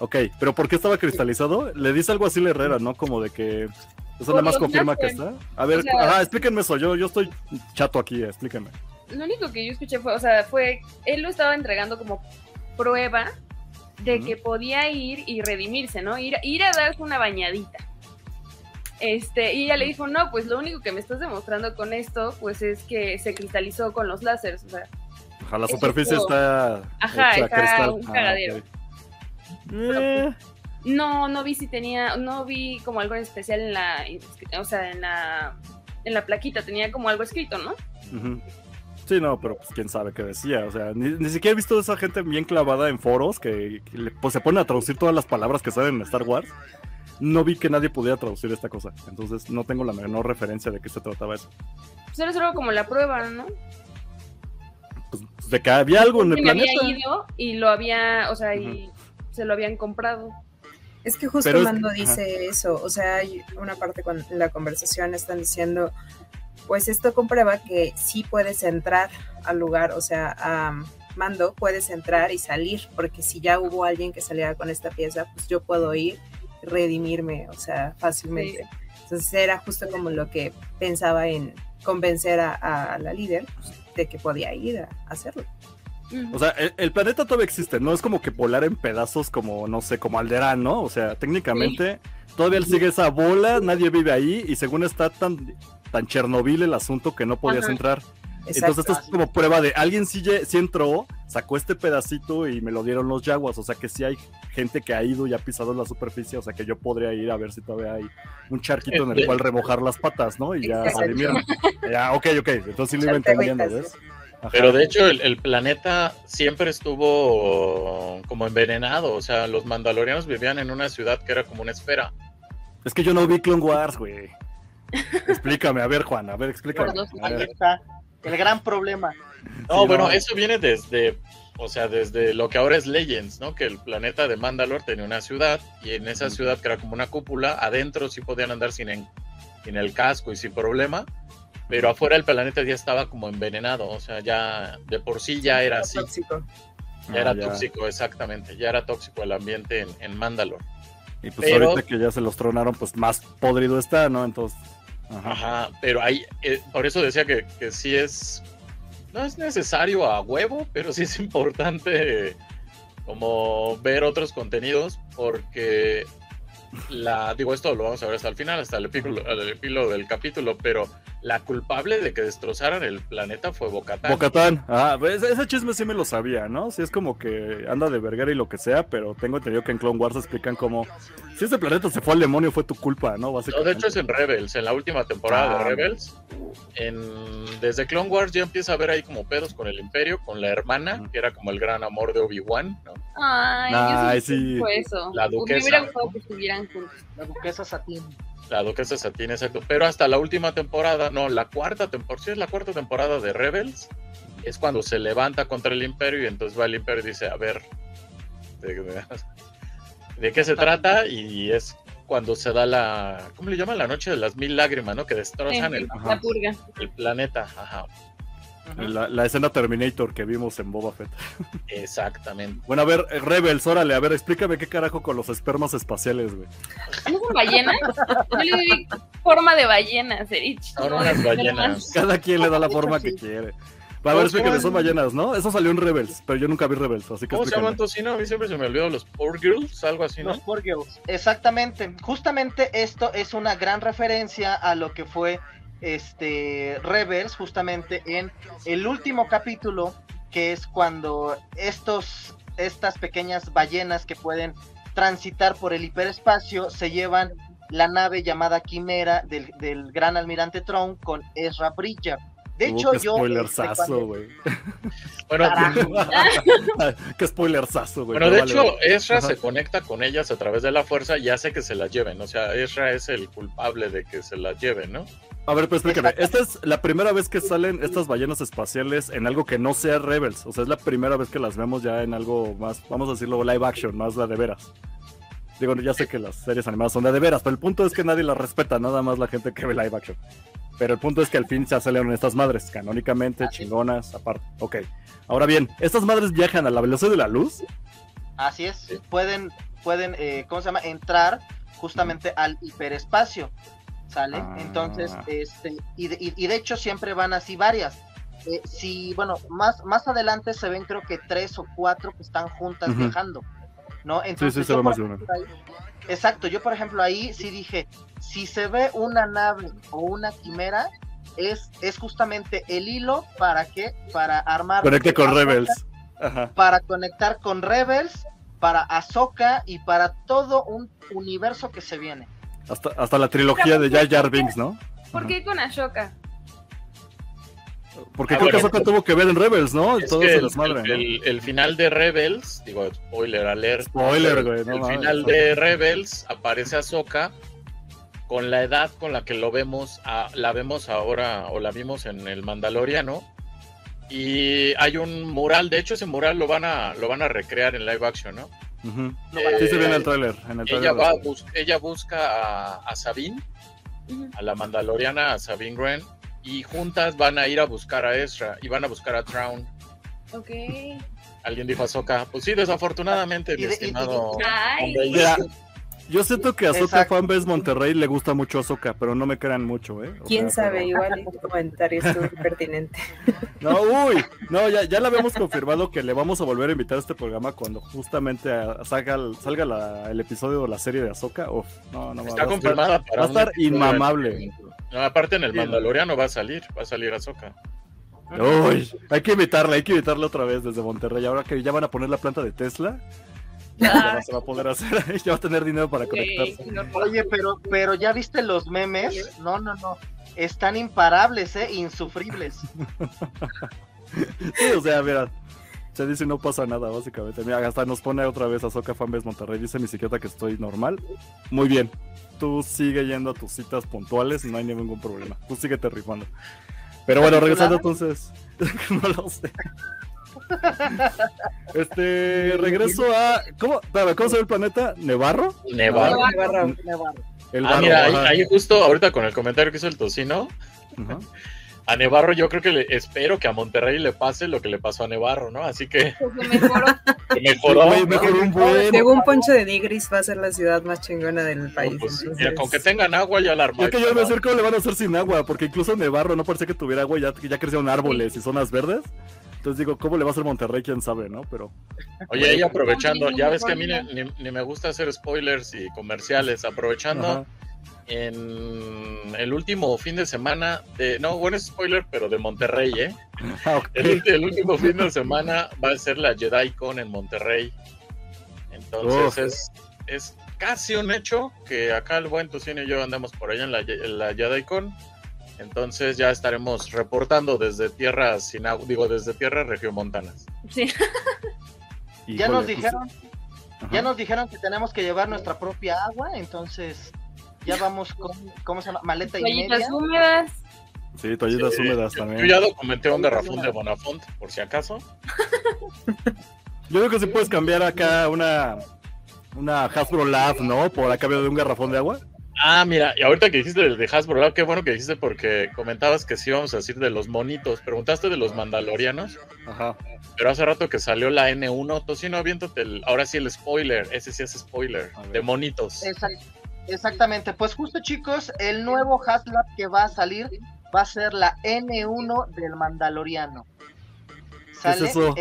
Ok, pero ¿por qué estaba cristalizado? Le dice algo así la Herrera, ¿no? Como de que eso nada más confirma que está. A ver, O sea- ajá, explíquenme eso, yo, yo estoy chato aquí, explíquenme. Lo único que yo escuché fue, o sea, fue, él lo estaba entregando como prueba de que podía ir y redimirse, ¿no? Ir, ir a darse una bañadita. Este, y ella le dijo, no, pues lo único que me estás demostrando con esto, pues es que se cristalizó con los láseres, o sea, Ajá, la superficie está. Ajá, está cristal. un Ah, cagadero. Eh, no, no vi si tenía, no vi como algo en especial en la, o sea, en la, en la plaquita, tenía como algo escrito, ¿no? Sí, no, pero pues quién sabe qué decía. O sea, ni, ni siquiera he visto a esa gente bien clavada en foros que, pues, se ponen a traducir todas las palabras que salen en Star Wars. No vi que nadie pudiera traducir esta cosa. Entonces no tengo la menor referencia de qué se trataba eso. Pues era solo como la prueba, ¿no? Pues, de que había algo en el Y me había planeta. ido y lo había, o sea, y se lo habían comprado. Es que justo Pero es- ajá. dice eso, o sea, hay una parte con en la conversación están diciendo, pues esto comprueba que sí puedes entrar al lugar, o sea, a Mando puedes entrar y salir, porque si ya hubo alguien que saliera con esta pieza, pues yo puedo ir y redimirme, o sea, fácilmente. Entonces era justo como lo que pensaba en convencer a, a la líder pues, de que podía ir a hacerlo. O sea, el, el planeta todavía existe, no es como que volar en pedazos como, no sé, como Alderaan, ¿no? O sea, técnicamente todavía sigue esa bola, nadie vive ahí y según está tan, tan Chernobyl el asunto que no podías Ajá. entrar. Exacto. Entonces esto es como prueba de alguien sí, sí entró, sacó este pedacito y me lo dieron los yaguas, o sea que sí hay gente que ha ido y ha pisado la superficie, o sea que yo podría ir a ver si todavía hay un charquito en el Este- cual remojar las patas, ¿no? Y ya. Ya, ok, ok, entonces sí lo iba entendiendo, ¿ves? Ajá. Pero de hecho el, el planeta siempre estuvo como envenenado, o sea, los mandalorianos vivían en una ciudad que era como una esfera. Es que yo no vi Clone Wars, güey. Explícame, a ver, Juan, a ver, explícame. A Ahí ver. está el gran problema. No, Sí, bueno, no. eso viene desde, o sea, desde lo que ahora es Legends, ¿no? Que el planeta de Mandalor tenía una ciudad y en esa ciudad que era como una cúpula, adentro sí podían andar sin, en- sin el casco y sin problema, pero afuera el planeta ya estaba como envenenado, o sea, ya de por sí ya era así, Tóxico. ya era Ah, ya. tóxico, exactamente, ya era tóxico el ambiente en, en Mandalor. Y pues Pero- ahorita que ya se los tronaron, pues más podrido está, ¿no? Entonces. Ajá. Ajá, pero ahí, eh, por eso decía que, que sí es, no es necesario a huevo, pero sí es importante como ver otros contenidos, porque la, digo, esto lo vamos a ver hasta el final, hasta el epílogo, el epílogo del capítulo, pero la culpable de que destrozaran el planeta fue Bocatán. Bocatán, ah, pues, ese chisme sí me lo sabía, ¿no? Sí es como que anda de verguera y lo que sea, pero tengo entendido que en Clone Wars explican como si este planeta se fue al demonio fue tu culpa, ¿no? No, Básicamente. de hecho es en Rebels, en la última temporada Ah. de Rebels. En, desde Clone Wars ya empieza a haber ahí como pedos con el Imperio, con la hermana, que era como el gran amor de Obi-Wan, ¿no? Ay, Ay, yo sí, sí. fue eso. La Me duquesa. hubiera gustado que estuvieran juntos. La duquesa Satín. Duquesa Satine, exacto. Pero hasta la última temporada, no, la cuarta temporada, sí es la cuarta temporada de Rebels, es cuando se levanta contra el Imperio y entonces va el Imperio y dice, a ver, ¿de, de- de qué se trata? Y es cuando se da la, ¿cómo le llaman? La noche de las mil lágrimas, ¿no? Que destrozan Sí, el, la purga. el planeta. Ajá, La, la escena Terminator que vimos en Boba Fett. exactamente. Bueno, a ver, eh, Rebels, órale, a ver, explícame qué carajo con los espermas espaciales, güey. ¿No son ballenas? Yo le doy forma de ballena, Serich. Son No, unas de ballenas. Cada quien le da la forma que quiere. A ver, ¿Cómo se explíqueme, llaman? son ballenas, ¿no? Eso salió en Rebels, pero yo nunca vi Rebels, así que ¿Cómo se llaman tocino? A mí siempre se me olvidó los Poor Girls, algo así, ¿no? Los Poor Girls. Exactamente. Justamente esto es una gran referencia a lo que fue este Rebels, justamente en el último capítulo, que es cuando estos, estas pequeñas ballenas que pueden transitar por el hiperespacio se llevan la nave llamada Quimera del, del gran almirante Tron con Ezra Bridger. De hecho, qué yo. spoilersazo, güey. Bueno, Carajo. qué spoilersazo, güey. bueno, de hecho. Ezra Ajá. se conecta con ellas a través de la fuerza y hace que se las lleven. O sea, Ezra es el culpable de que se las lleven, ¿no? A ver, pues. Exacto. Esta es la primera vez que salen estas ballenas espaciales en algo que no sea Rebels. O sea, es la primera vez que las vemos ya en algo más, vamos a decirlo, live action, más la de veras. Digo, ya sé que las series animadas son de, de veras, pero el punto es que nadie las respeta, nada más la gente que ve live action. Pero el punto es que al fin se aceleraron estas madres, canónicamente, Así chingonas, aparte. Ok. Ahora bien, ¿estas madres viajan a la velocidad de la luz? Así es, Sí. pueden, pueden, eh, ¿cómo se llama? Entrar justamente al hiperespacio, ¿sale? Ah. Entonces, este, y de, y- de hecho siempre van así varias. Eh, si, bueno, más, más adelante se ven creo que tres o cuatro que están juntas viajando, ¿no? Entonces, más de una. ahí- exacto, yo por ejemplo ahí sí dije, si se ve una nave o una quimera, es, es justamente el hilo para que, para armar... Conecte con Rebels. Ajá. para conectar con Rebels, para Ahsoka y para todo un universo que se viene. Hasta, hasta la trilogía de Jar Jar Binks, ¿no? ¿Por qué con Ashoka? Porque Ah, creo que Ahsoka tuvo que ver en Rebels, ¿no? Es Todo que se el, desmadre, el- ¿no? el- el final de Rebels, digo, spoiler alert. Spoiler, güey, no El final de Rebels aparece Ahsoka con la edad con la que lo vemos, a- la vemos ahora o la vimos en el Mandaloriano. Y hay un mural, de hecho ese mural lo van a lo van a recrear en live action, ¿no? Eh, Sí se ve en el tráiler. Ella tráiler. va a bus- ella busca a, a Sabine, a la Mandaloriana, a Sabine Wren, y juntas van a ir a buscar a Ezra y van a buscar a Traun. Ok. Alguien dijo Ahsoka. Pues sí, desafortunadamente, mi estimado. Ay. hombre, Mira, yo siento que a Exacto. Fanbase Monterrey le gusta mucho Ahsoka, pero no me crean mucho, ¿eh? O Quién sea, sabe, pero- igual tu comentario estuvo pertinente. No, uy, no, ya, ya la habíamos confirmado que le vamos a volver a invitar a este programa cuando justamente salga, el- salga la- el episodio o la serie de Ahsoka. Uf, no, no, va- Está va confirmada para va a estar inmamable. No, aparte en el. Mandaloriano va a salir, va a salir Ahsoka. Uy, hay que invitarla, hay que invitarla otra vez desde Monterrey. Ahora que ya van a poner la planta de Tesla, Ah, se va a poder hacer, ya va a tener dinero para conectarse. Oye, pero, pero ya viste los memes? No, no, no. Están imparables, ¿eh? Insufribles. Sí, o sea, mira, se dice no pasa nada, básicamente. Mira, hasta nos pone otra vez Azoka Fanbase Monterrey. Dice mi psiquiatra que estoy normal. Muy bien. Tú sigue yendo a tus citas puntuales, no hay ningún problema. Tú sigue rifando. Pero bueno, regresando entonces. no lo sé. Este, regreso a. ¿Cómo, ¿cómo se ve el planeta? ¿Nevarro? Nevarro. Nevarro. Nevarro. El Ah, barro, mira, ahí, ahí justo ahorita con el comentario que hizo el tocino, Ajá. a Nevarro yo creo que le, espero que a Monterrey le pase lo que le pasó a Nevarro, ¿no? Así que Pues mejoró. que mejoró. ¿no? mejoró un buen. Según Poncho de Nigris va a ser la ciudad más chingona del No, país. pues, entonces- mira, con que tengan agua ya la Y armó. es que yo a decir cómo le van a hacer sin agua, porque incluso Nevarro no parece que tuviera agua, ya, ya crecieron árboles y zonas verdes. Entonces digo, ¿cómo le va a hacer Monterrey? ¿Quién sabe, no? Pero Oye, ahí aprovechando, ya ves que a mí ni, ni- ni me gusta hacer spoilers y comerciales, aprovechando Ajá. en el último fin de semana de, no, bueno, es spoiler, pero de Monterrey, ¿eh? Ah. El, el último fin de semana va a ser la JediCon en Monterrey. Entonces Uf. es, es casi un hecho que acá el buen Tocino y yo andamos por allá en la, en la JediCon. Entonces ya estaremos reportando desde tierras sin agua, digo, desde tierras regiomontanas. Sí. Ya nos pues, dijeron, ajá. ya nos dijeron que tenemos que llevar nuestra propia agua, entonces ya vamos con, ¿cómo se llama? Maleta y media. Húmedas. Sí, toallitas Sí, húmedas yo, también. yo ya documenté un garrafón de Bonafont, por si acaso. Yo creo que sí puedes cambiar acá una una Hasbro Lab, ¿no? Por a cambio de un garrafón de agua. Ah, mira, y ahorita que dijiste de, de Hasbro, Lab, qué bueno que dijiste porque comentabas que sí íbamos a decir de los monitos. Preguntaste de los mandalorianos, Ajá. pero hace rato que salió la N1, Tocino, aviéntate el, ahora sí el spoiler, ese sí es spoiler, de monitos. Exact- exactamente, pues justo chicos, el nuevo Haslab que va a salir va a ser la N1 del Mandaloriano. ¿Qué es eso?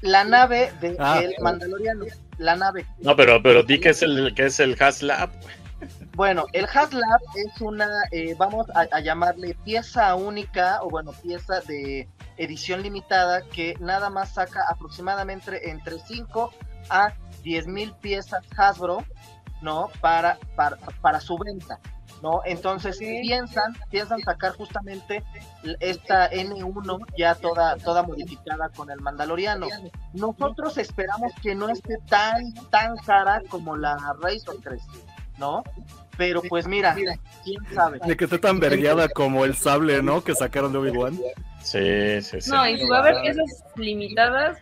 la nave de Ah. el Mandaloriano. La nave. No, pero, pero di que es el que es el Haslab. Bueno, el HasLab es una, eh, vamos a, a llamarle pieza única, o bueno, pieza de edición limitada, que nada más saca aproximadamente entre 5 a 10 mil piezas Hasbro, ¿no? Para, para, para su venta, ¿no? Entonces piensan, piensan sacar justamente esta N1 ya toda, toda modificada con el Mandaloriano. Nosotros esperamos que no esté tan, tan cara como la Razor 3, ¿no? Pero pues mira, quién sabe. De que esté tan vergueada como el sable, ¿no? Que sacaron de Obi-Wan. Sí, sí, sí. No, y si va a haber piezas limitadas,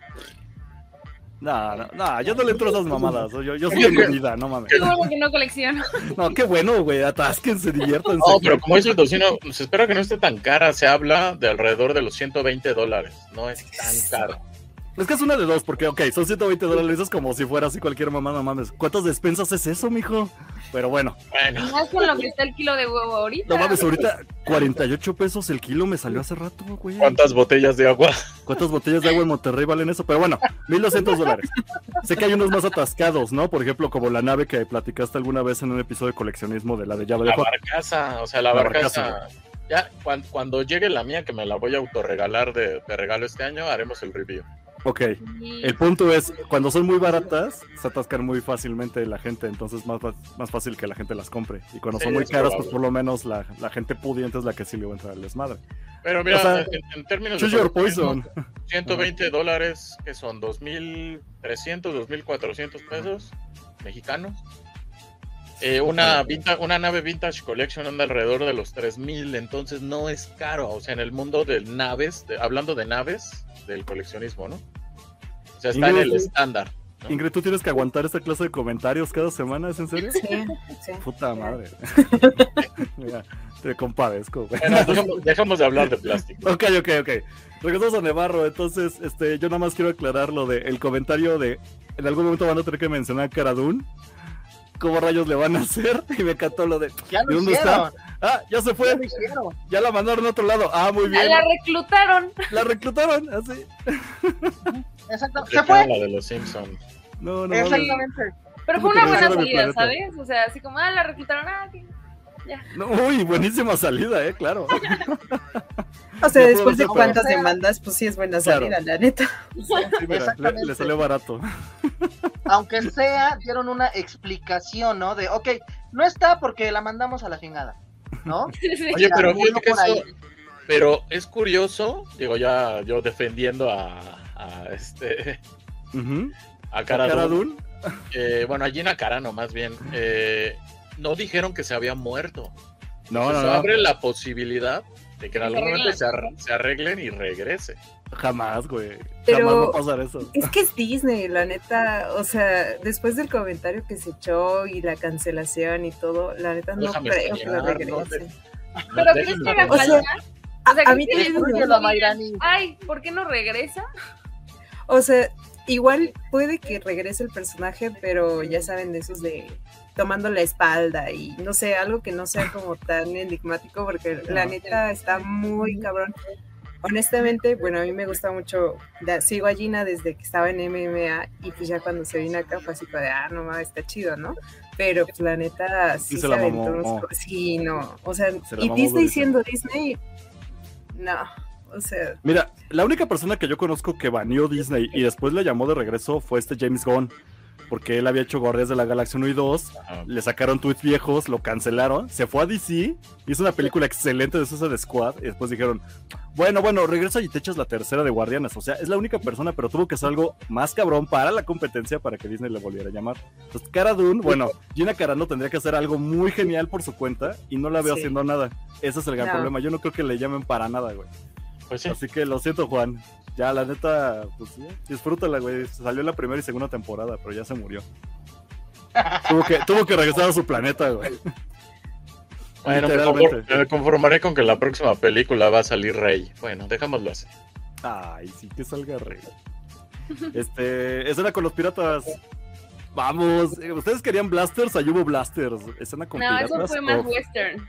No, no, no, yo no le entro a esas mamadas. Yo, yo sí tengo vida, no mames. qué bueno que no colecciono. No, qué bueno, güey. Atásquense, diviértanse. No, pero como dice el tocino, se espera que no esté tan cara. Se habla de alrededor de los 120 dólares. No es tan caro. Es que es una de dos, porque, ok, son 120 dólares. Es como si fuera así cualquier mamá, no mames. ¿Cuántas despensas es eso, mijo? Pero bueno, Bueno, Más con lo que está el kilo de huevo ahorita. no mames, ahorita 48 pesos el kilo me salió hace rato, güey. ¿cuántas botellas de agua? ¿Cuántas botellas de agua en Monterrey valen eso? Pero bueno, 1200 dólares. Sé que hay unos más atascados, ¿no? Por ejemplo, como la nave que platicaste alguna vez en un episodio de coleccionismo de la de llave de La barcaza, o sea, la, La barcaza. barcaza. Ya, cuan- cuando, llegue la mía, que me la voy a autorregalar de, de regalo este año, haremos el review. Ok. Y- El punto es, cuando son muy baratas, se atascan muy fácilmente la gente, entonces más, fa- más fácil que la gente las compre. Y cuando Sí, son muy caras, probable. pues por lo menos la, la gente pudiente es la que sí le va a entrar al desmadre. Pero mira, O sea, en, en términos de your poison. 120 dólares, que son 2.300, 2.400 pesos mexicanos. Eh, una, vinta- una nave Vintage Collection anda alrededor de los 3.000, entonces no es caro. O sea, en el mundo de naves, de- hablando de naves, del coleccionismo, ¿no? O sea, está en el estándar. ¿no? Ingrid, ¿tú tienes que aguantar esta clase de comentarios cada semana? ¿Es en serio? Sí, sí. Puta madre. Mira, te compadezco. Bueno, dejamos, dejamos de hablar de plástico. Ok, ok, ok. Regresamos a Nevarro. Entonces, este, yo nada más quiero aclarar lo de el comentario de en algún momento van a tener que mencionar a Caradun. ¿Cómo rayos le van a hacer? Y me encantó lo de. Ya ¿De lo dónde hicieron. está? Ah, ya se fue. Ya la mandaron a otro lado. Ah, muy bien. La reclutaron. La reclutaron. Así. Exacto. Se fue. la de los Simpsons. No, no. Exactamente. Pero fue una buena salida. ¿sabes? O sea, así como, ah, la reclutaron. Ah, No, uy, buenísima salida, eh, claro. O sea, después de cuántas demandas, pues sí es buena Claro. salida, la neta. Sí, mira, le, le salió barato. Aunque sea, dieron una explicación, ¿no? De, ok, no está porque la mandamos a la chingada, ¿no? Sí. Oye, pero que eso- pero es curioso, digo ya yo defendiendo a, a este a Cara Dune. eh, bueno, a Gina Carano más bien, eh, no dijeron que se había muerto. No, Entonces, no, no. abre la posibilidad de que en Se algún momento arreglen. se, ar- se arreglen y regrese. Jamás, güey. Pero- Jamás va a pasar eso. Es que es Disney, la neta. O sea, después del comentario que se echó y la cancelación y todo, la neta no Déjame creo que lo regrese. no Pero crees que sea, falta. O sea, a que mí Mayrani. Ay, ¿por qué no regresa? O sea, igual puede que regrese el personaje, pero ya saben de esos de tomando la espalda y no sé, algo que no sea como tan enigmático, porque la neta está muy cabrón. Honestamente, bueno, a mí me gusta mucho, sigo a Gina desde que estaba en MMA y pues ya cuando se vino acá fue así como de, ah, no mames, está chido, ¿no? Pero pues la neta sí, se se, la aventó mamó. unos co- Sí, no, o sea, Se y Disney siendo Disney, no, o sea, Mira, la única persona que yo conozco que baneó Disney y después le llamó de regreso fue este James Gunn. Porque él había hecho Guardias de la Galaxia 1 y 2, Ajá. le sacaron tweets viejos, lo cancelaron, se fue a DC, hizo una película excelente de Suicide Squad y después dijeron, bueno, bueno, regresa y te echas la tercera de Guardianes. O sea, es la única persona, pero tuvo que hacer algo más cabrón para la competencia para que Disney le volviera a llamar. Entonces, Cara Dune, bueno, Gina Carano tendría que hacer algo muy genial por su cuenta y no la veo Sí. haciendo nada. Ese es el gran No. problema. Yo no creo que le llamen para nada, güey. Pues sí. Así que lo siento, Juan. Ya, la neta, pues ya, disfrútala, güey. Salió la primera y segunda temporada, pero ya se murió. tuvo, que, tuvo que regresar a su planeta, güey. Bueno, me, conformaré con que la próxima película va a salir Rey. Bueno, dejémoslo así. Ay, sí, que salga rey. Este, escena con los piratas. Vamos, ¿ustedes querían blasters? Ahí hubo blasters. Escena con No, piratas. eso fue más western.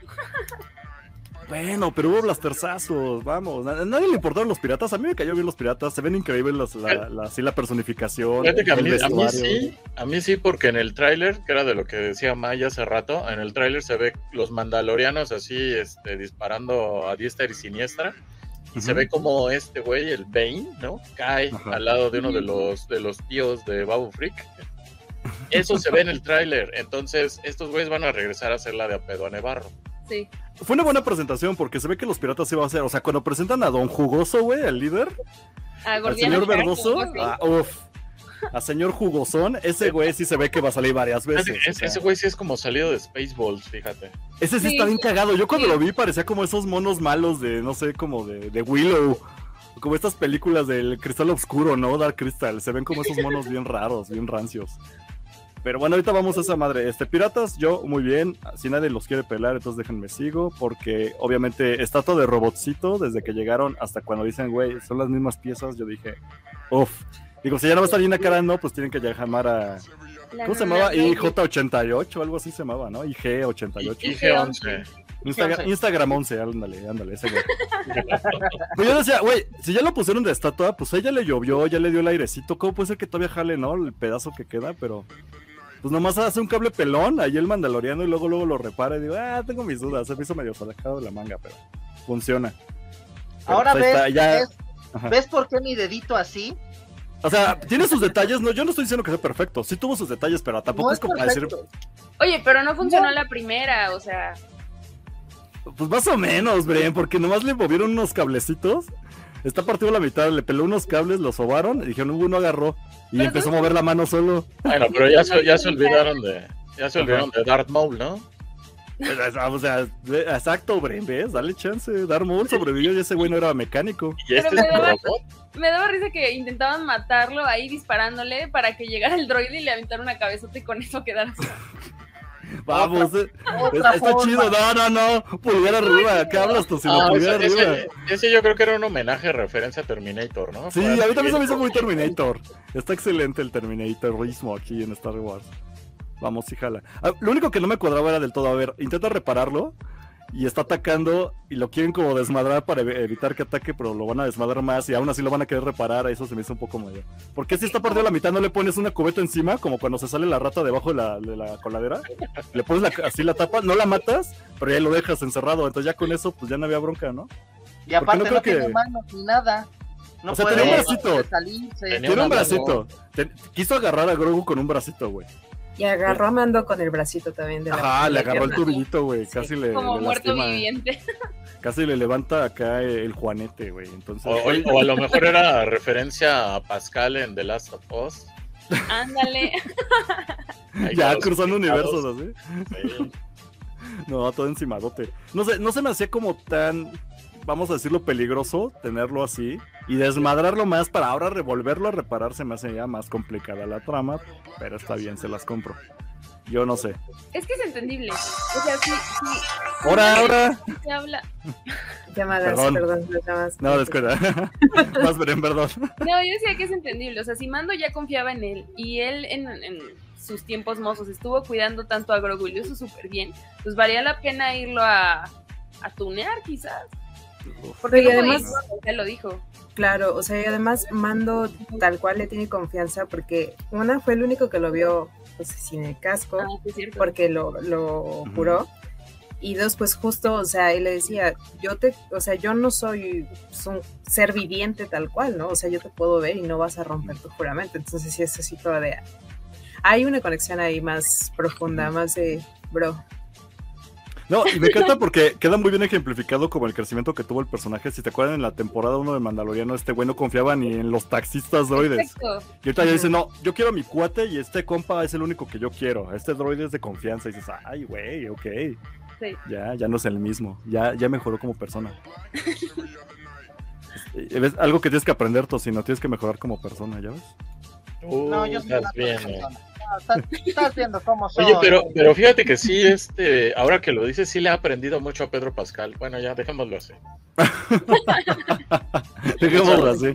Bueno, pero hubo blasterzazos, vamos. A nadie le importaron los piratas. A mí me cayó bien los piratas. Se ven increíbles las, la, la, así la personificación. Fíjate que a mí, a mí sí, a mí sí, porque en el tráiler, que era de lo que decía Maya hace rato, en el tráiler se ve los mandalorianos así, este, disparando a diestra y siniestra, y se ve como este güey, el Bane, ¿no? Cae Ajá. al lado de uno de los, de los tíos de Babu Freak. Eso se ve en el tráiler, entonces estos güeyes van a regresar a hacer la de a pedo a Nevarro. Sí. Fue una buena presentación porque se ve que los piratas iban a hacer. O sea, cuando presentan a Don Jugoso, güey, el líder, A al Gordiano señor Verdoso, ah, uf, a señor Jugosón, ese güey sí se ve que va a salir varias veces. O sea. ese güey sí es como salido de Spaceballs, fíjate. Ese sí Sí, está bien cagado. Yo cuando sí. lo vi parecía como esos monos malos de, no sé, como de, de Willow. Como estas películas del cristal oscuro, ¿no? Dark Crystal. Se ven como esos monos bien raros, bien rancios. Pero bueno, ahorita vamos a esa madre. Este, piratas, yo muy bien. Si nadie los quiere pelar, entonces déjenme sigo. Porque obviamente estatua de robotcito, desde que llegaron hasta cuando dicen, güey, son las mismas piezas, yo dije, uff. Digo, si ya no va a estar bien cara, no, pues tienen que llamar a. ¿Cómo se llamaba? Baby. IJ88, algo así se llamaba, ¿no? IG88. Y G11. Instagram, 11. Instagram 11, ándale, ándale, ese güey. Pues yo decía, güey, si ya lo pusieron de estatua, pues ella le llovió, ya le dio el airecito, ¿cómo puede ser que todavía jale, no? El pedazo que queda, pero pues nomás hace un cable pelón, ahí el mandaloriano y luego luego lo repara y digo, ah, tengo mis dudas, se me hizo medio sacado de la manga, pero funciona. Pero, Ahora pues, ves, está, ya- ves, Ajá. ¿ves por qué mi dedito así? O sea, tiene sus detalles, no, yo no estoy diciendo que sea perfecto, sí tuvo sus detalles, pero tampoco No es es como para decir. Oye, pero no funcionó la primera, o sea. Pues más o menos, Bren, porque nomás le movieron unos cablecitos. Está partido la mitad, le peló unos cables, los sobaron, y dijeron, uno agarró. Y Pero empezó a mover la mano solo. Bueno, pero ya se, ya se olvidaron de. Ya se olvidaron de Darth Maul, ¿no? O sea, exacto, Bren, ¿ves? Dale chance. Darth Maul sobrevivió y ese güey no era mecánico. Y este Pero es me daba- robot. Me daba risa que intentaban matarlo ahí disparándole para que llegara el droide y le aventara una cabezota y con eso quedara. Vamos, eh, Otra está forma. chido. No, no, no. Pulgar arriba. ¿Qué hablas tú? Si Ah, no, o pulgar sea, arriba. ese, ese yo creo que era un homenaje referencia a Terminator, ¿no? Sí, Para a mí también se me hizo muy Terminator. Está excelente el Terminatorismo aquí en Star Wars. Vamos, sí, jala. Ah, Lo único que no me cuadraba era del todo. A ver, intenta repararlo y está atacando y lo quieren como desmadrar para ev- evitar que ataque, pero lo van a desmadrar más y aún así lo van a querer reparar. Eso se me hizo un poco medio. ¿Por qué si está partido la mitad no le pones una cubeta encima, como cuando se sale la rata debajo de la, de la coladera? Le pones la- así la tapa, no la matas, pero ya lo dejas encerrado. Entonces ya con eso, pues ya no había bronca, ¿no? Y aparte no no, creo tiene que- manos ni nada. No O sea, puede tenía un bracito. salirse. Tenía Tiene un bracito. Quiso agarrar a Grogu con un bracito, güey. Y agarró a Mando con el bracito también de la Ajá, le agarró el tubillito, güey. Sí, Casi le, Como le muerto lastima. viviente. Casi le levanta acá el juanete, güey. Entonces, O, a lo mejor era referencia a Pascal en The Last of Us. Ándale. Ya cruzando picados. universos así. Sí. No, todo encimadote. No sé, no se me hacía como tan, vamos a decirlo, peligroso tenerlo así y desmadrarlo más para ahora revolverlo a reparar se me hace ya más complicada la trama, pero está bien, se las compro. Yo no sé. Es que es entendible. O sea, sí, sí. Ahora, ahora. Se habla. Llamadas, Perdón. perdón, llamadas. No, descuida. más Beren, perdón. No, yo decía que es entendible. O sea, si Mando ya confiaba en él y él en, en sus tiempos mozos estuvo cuidando tanto a Grogu y lo hizo súper bien, pues valía la pena irlo a, a tunear, quizás. Porque y además- podía, ya lo dijo. Claro, o sea, y además Mando tal cual le tiene confianza porque una fue el único que lo vio pues sin el casco Ah, porque lo, lo juró. Y dos, pues justo, o sea, él le decía, yo te, o sea, yo no soy pues, un ser viviente tal cual, ¿no? O sea, yo te puedo ver y no vas a romper tu juramento. Entonces sí es así toda de... Hay una conexión ahí más profunda, más de, bro, No, y me encanta porque queda muy bien ejemplificado como el crecimiento que tuvo el personaje. Si te acuerdan en la temporada 1 de Mandaloriano, este güey no confiaba ni en los taxistas droides. Exacto. Y ahorita ya dice, no, yo quiero a mi cuate y este compa es el único que yo quiero. Este droide es de confianza. Y dices, ay, güey, ok. Sí. Ya, ya no es el mismo. Ya, ya mejoró como persona. ¿Ves? Algo que tienes que aprender, Tocino. Tienes que mejorar como persona, ¿ya ves? Uh, No, yo soy estás una bien, persona. eh. Estás, viendo cómo soy. Oye, pero, pero fíjate que sí, este, ahora que lo dices, sí le ha aprendido mucho a Pedro Pascal. Bueno, ya dejémoslo así. Dejémoslo así.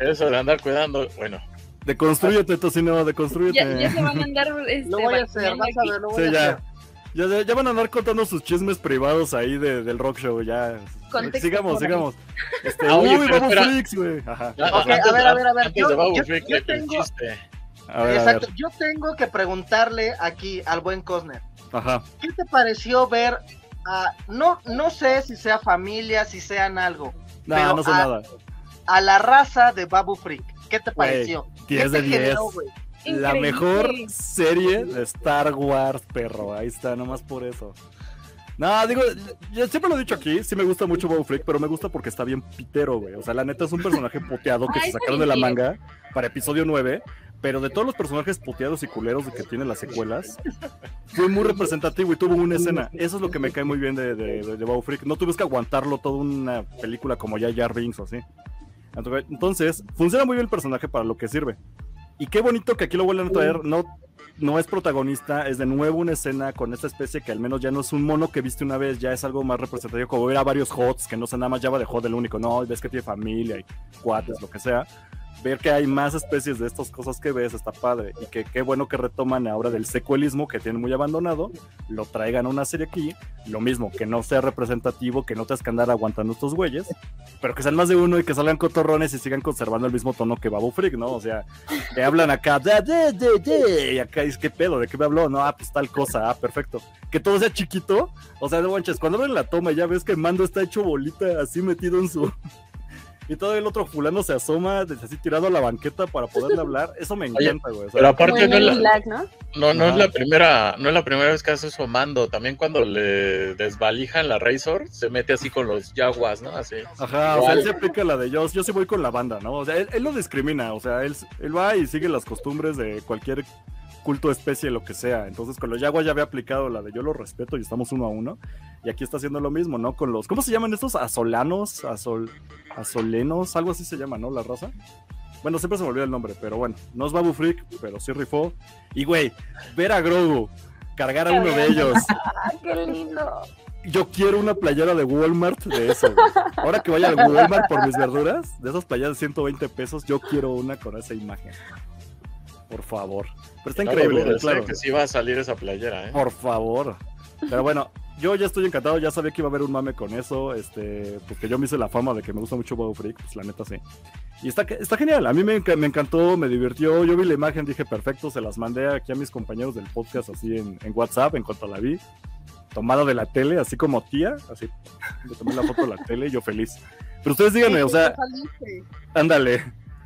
Eso de andar cuidando, bueno, Deconstrúyete, Tocino, deconstrúyete. ya, ya se van a andar este, Lo voy a hacer, vacunando vas a aquí. ver, lo voy Sí, a ya. hacer. Ya, ya- ya van a andar contando sus chismes privados ahí de- del rock show, ya. Contexto sigamos, sigamos. Este, Ah, oye, uy, Babu. Freaks, güey. Ajá. Ok, antes- a ver, a ver, a ver, Antes yo- de Babu yo- yo tengo- chiste. A ver, a Exacto, ver. yo tengo que preguntarle aquí al buen Cosner. Ajá. ¿Qué te pareció ver a, no, no sé si sea familia, si sean algo, No, Pero, no sé nada. a la raza de Babu Freak? ¿Qué te pareció? 10 ¿Qué de te 10. generó, güey? La mejor serie de Star Wars, perro. Ahí está, nomás por eso. No, digo, yo siempre lo he dicho aquí, sí me gusta mucho Bow Freak, pero me gusta porque está bien pitero, güey. O sea, la neta es un personaje poteado que Ay, se sacaron de la manga para episodio 9, pero de todos los personajes puteados y culeros que tiene las secuelas, fue muy representativo y tuvo una escena. Eso es lo que me cae muy bien de, de, de, de Bow Freak. No tuviste que aguantarlo toda una película como ya Jar Binks o así. Entonces, funciona muy bien el personaje para lo que sirve. Y qué bonito que aquí lo vuelven a traer. No, no es protagonista, es de nuevo una escena con esta especie que al menos ya no es un mono que viste una vez, ya es algo más representativo, como ver a varios Hots, que no se nada más Java de Hot el único, no, ves que tiene familia y cuates, lo que sea. Ver que hay más especies de estas cosas que ves está padre. Y que qué bueno que retoman ahora del secuelismo que tienen muy abandonado, lo traigan a una serie aquí. Lo mismo, que no sea representativo, que no te que andar aguantando estos güeyes, pero que sean más de uno y que salgan cotorrones y sigan conservando el mismo tono que Babu Freak, ¿no? O sea, que hablan acá, de, de, de, de, y acá es que pedo, ¿de qué me habló? No, ah, pues tal cosa, ah, perfecto. Que todo sea chiquito, o sea, no manches, cuando ven la toma ya ves que mando está hecho bolita, así metido en su. Y todo el otro fulano se asoma, desde así tirado a la banqueta para poderle hablar. Eso me encanta, güey. o sea, Pero aparte no es, la, Black, ¿no? no, no es la primera, no es la primera vez que hace su mando. También cuando le desvalijan la Razor, se mete así con los Jaguars, ¿no? Así. Ajá, o sea, él se aplica la de yo, yo sí voy con la banda, ¿no? O sea, él, él lo discrimina, o sea, él, él va y sigue las costumbres de cualquier culto, especie, lo que sea. Entonces, con los Yaguas ya había aplicado la de yo lo respeto y estamos uno a uno. Y aquí está haciendo lo mismo, ¿no? Con los, ¿cómo se llaman estos? Azolanos, azol, azolenos, algo así se llama, ¿no? La raza. Bueno, siempre se me olvida el nombre, pero bueno, no es Babu Freak, pero sí rifó. Y güey, ver a Grogu cargar a uno de ellos. ¡Ah, qué lindo! Yo quiero una playera de Walmart de eso. güey. Ahora que vaya al Walmart por mis verduras, de esas playeras de 120 pesos, yo quiero una con esa imagen. Por favor. Pero está No increíble, claro. que sí va a salir esa playera, ¿eh? Por favor. Pero bueno, yo ya estoy encantado, ya sabía que iba a haber un mame con eso, este, porque yo me hice la fama de que me gusta mucho Bow Freak, pues la neta sí. Y está, está genial, a mí me, me encantó, me divirtió, yo vi la imagen, dije perfecto, se las mandé aquí a mis compañeros del podcast así en, en WhatsApp en cuanto la vi, tomada de la tele, así como tía, así, le tomé la foto de la tele y yo feliz. Pero ustedes díganme, o sea, ándale,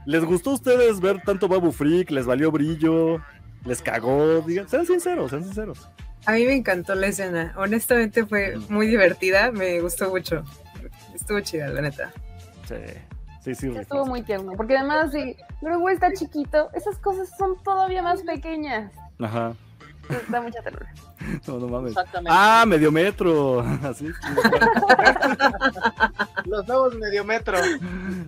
¿les gustó a ustedes ver tanto Babu Freak? ¿Les valió brillo? ¿Les cagó? Digan, sean sinceros, sean sinceros. A mí me encantó la escena. Honestamente fue muy divertida, me gustó mucho. Estuvo chida, la neta. Sí, sí, sí. Estuvo muy tierno. Porque además, sí, luego está chiquito. Esas cosas son todavía más pequeñas. Ajá. Da mucha ternura. No, no mames. Exactamente. Ah, medio metro. Así. Los nuevos medio metro.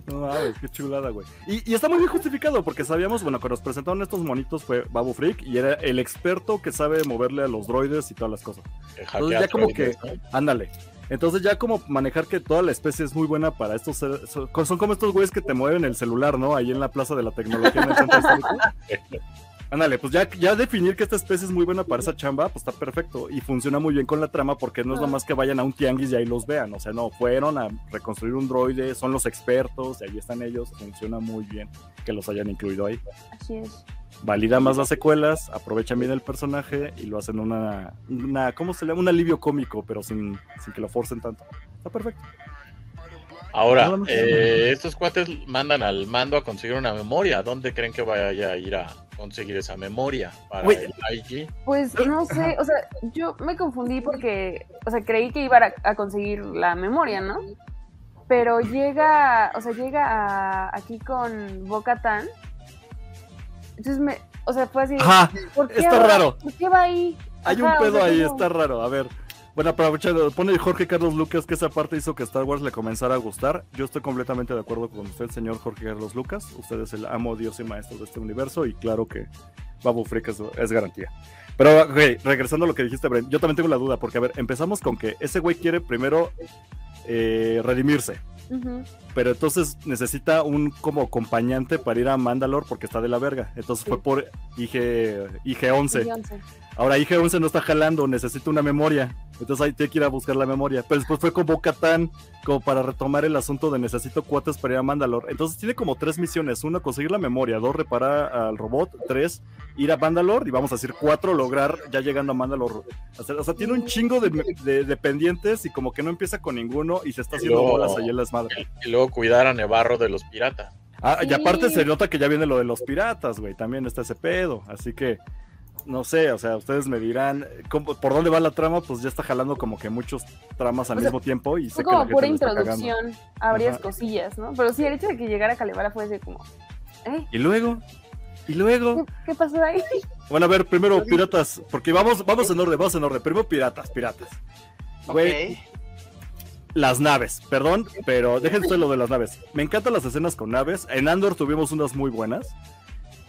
No mames, qué chulada, güey. Y, y está muy bien justificado porque sabíamos, bueno, cuando nos presentaron estos monitos fue Babu Freak y era el experto que sabe moverle a los droides y todas las cosas. Que Entonces ya como que, ándale. Entonces ya como manejar que toda la especie es muy buena para estos seres- son son como estos güeyes que te mueven el celular, ¿no? Ahí en la plaza de la tecnología en el centro histórico. Ándale, pues ya, ya definir que esta especie es muy buena para esa chamba, pues está perfecto. Y funciona muy bien con la trama porque no es nomás que vayan a un tianguis y ahí los vean. O sea, no, fueron a reconstruir un droide, son los expertos, y ahí están ellos. Funciona muy bien que los hayan incluido ahí. Así es. Valida más las secuelas, aprovechan bien el personaje y lo hacen una, una ¿cómo se llama? Un alivio cómico, pero sin, sin que lo forcen tanto. Está perfecto. Ahora, eh, estos cuates mandan al mando a conseguir una memoria. ¿Dónde creen que vaya a ir a conseguir esa memoria para el IG? Pues no sé, o sea, yo me confundí porque, o sea, creí que iba a, a conseguir la memoria, ¿no? Pero llega, o sea, llega a- aquí con Boca Tan. Entonces me, o sea, fue así. Ajá, ¿por qué está va- raro. ¿Por qué va ahí? hay Ajá, un o pedo sea, ahí, como- está raro. A ver, bueno, aprovechando, pone Jorge Carlos Lucas que esa parte hizo que Star Wars le comenzara a gustar. Yo estoy completamente de acuerdo con usted, señor Jorge Carlos Lucas. Usted es el amo, dios y maestro de este universo y claro que Babu Freak es, es garantía. Pero, regresando a lo que dijiste, Brent, yo también tengo la duda, porque, a ver, empezamos con que ese güey quiere primero eh, redimirse. Pero entonces necesita un como acompañante para ir a Mandalore porque está de la verga. Entonces fue por IG, IG-11. Beyoncé. Ahora IG-11 no está jalando, necesita una memoria. Entonces ahí tiene que ir a buscar la memoria. Pero después fue con Bo-Katan como para retomar el asunto de necesito cuates para ir a Mandalore. Entonces tiene como tres misiones. Uno, conseguir la memoria. Dos, reparar al robot. Tres, ir a Mandalore. Y vamos a decir cuatro, lograr ya llegando a Mandalore. O sea, o sea, tiene un chingo de, de- de pendientes y como que no empieza con ninguno y se está haciendo Luego- bolas ahí en las madres. Y luego cuidar a Nevarro de los piratas. Ah, y aparte se nota que ya viene lo de los piratas, güey. También está ese pedo. Así que, no sé, o sea, ustedes me dirán cómo- por dónde va la trama. Pues ya está jalando como que muchos tramas al O sea, mismo tiempo y sé Fue que la como gente pura introducción a varias Ajá. cosillas, ¿no? Pero sí, el hecho de que llegara Calebara fue así como, ¿eh? Y luego, y luego. ¿Qué, qué pasó ahí? Bueno, a ver, primero piratas, porque vamos, vamos en orden, vamos en orden. Primero piratas, piratas. Güey, Ok. las naves, perdón, pero déjense lo de las naves. Me encantan las escenas con naves. En Andor tuvimos unas muy buenas.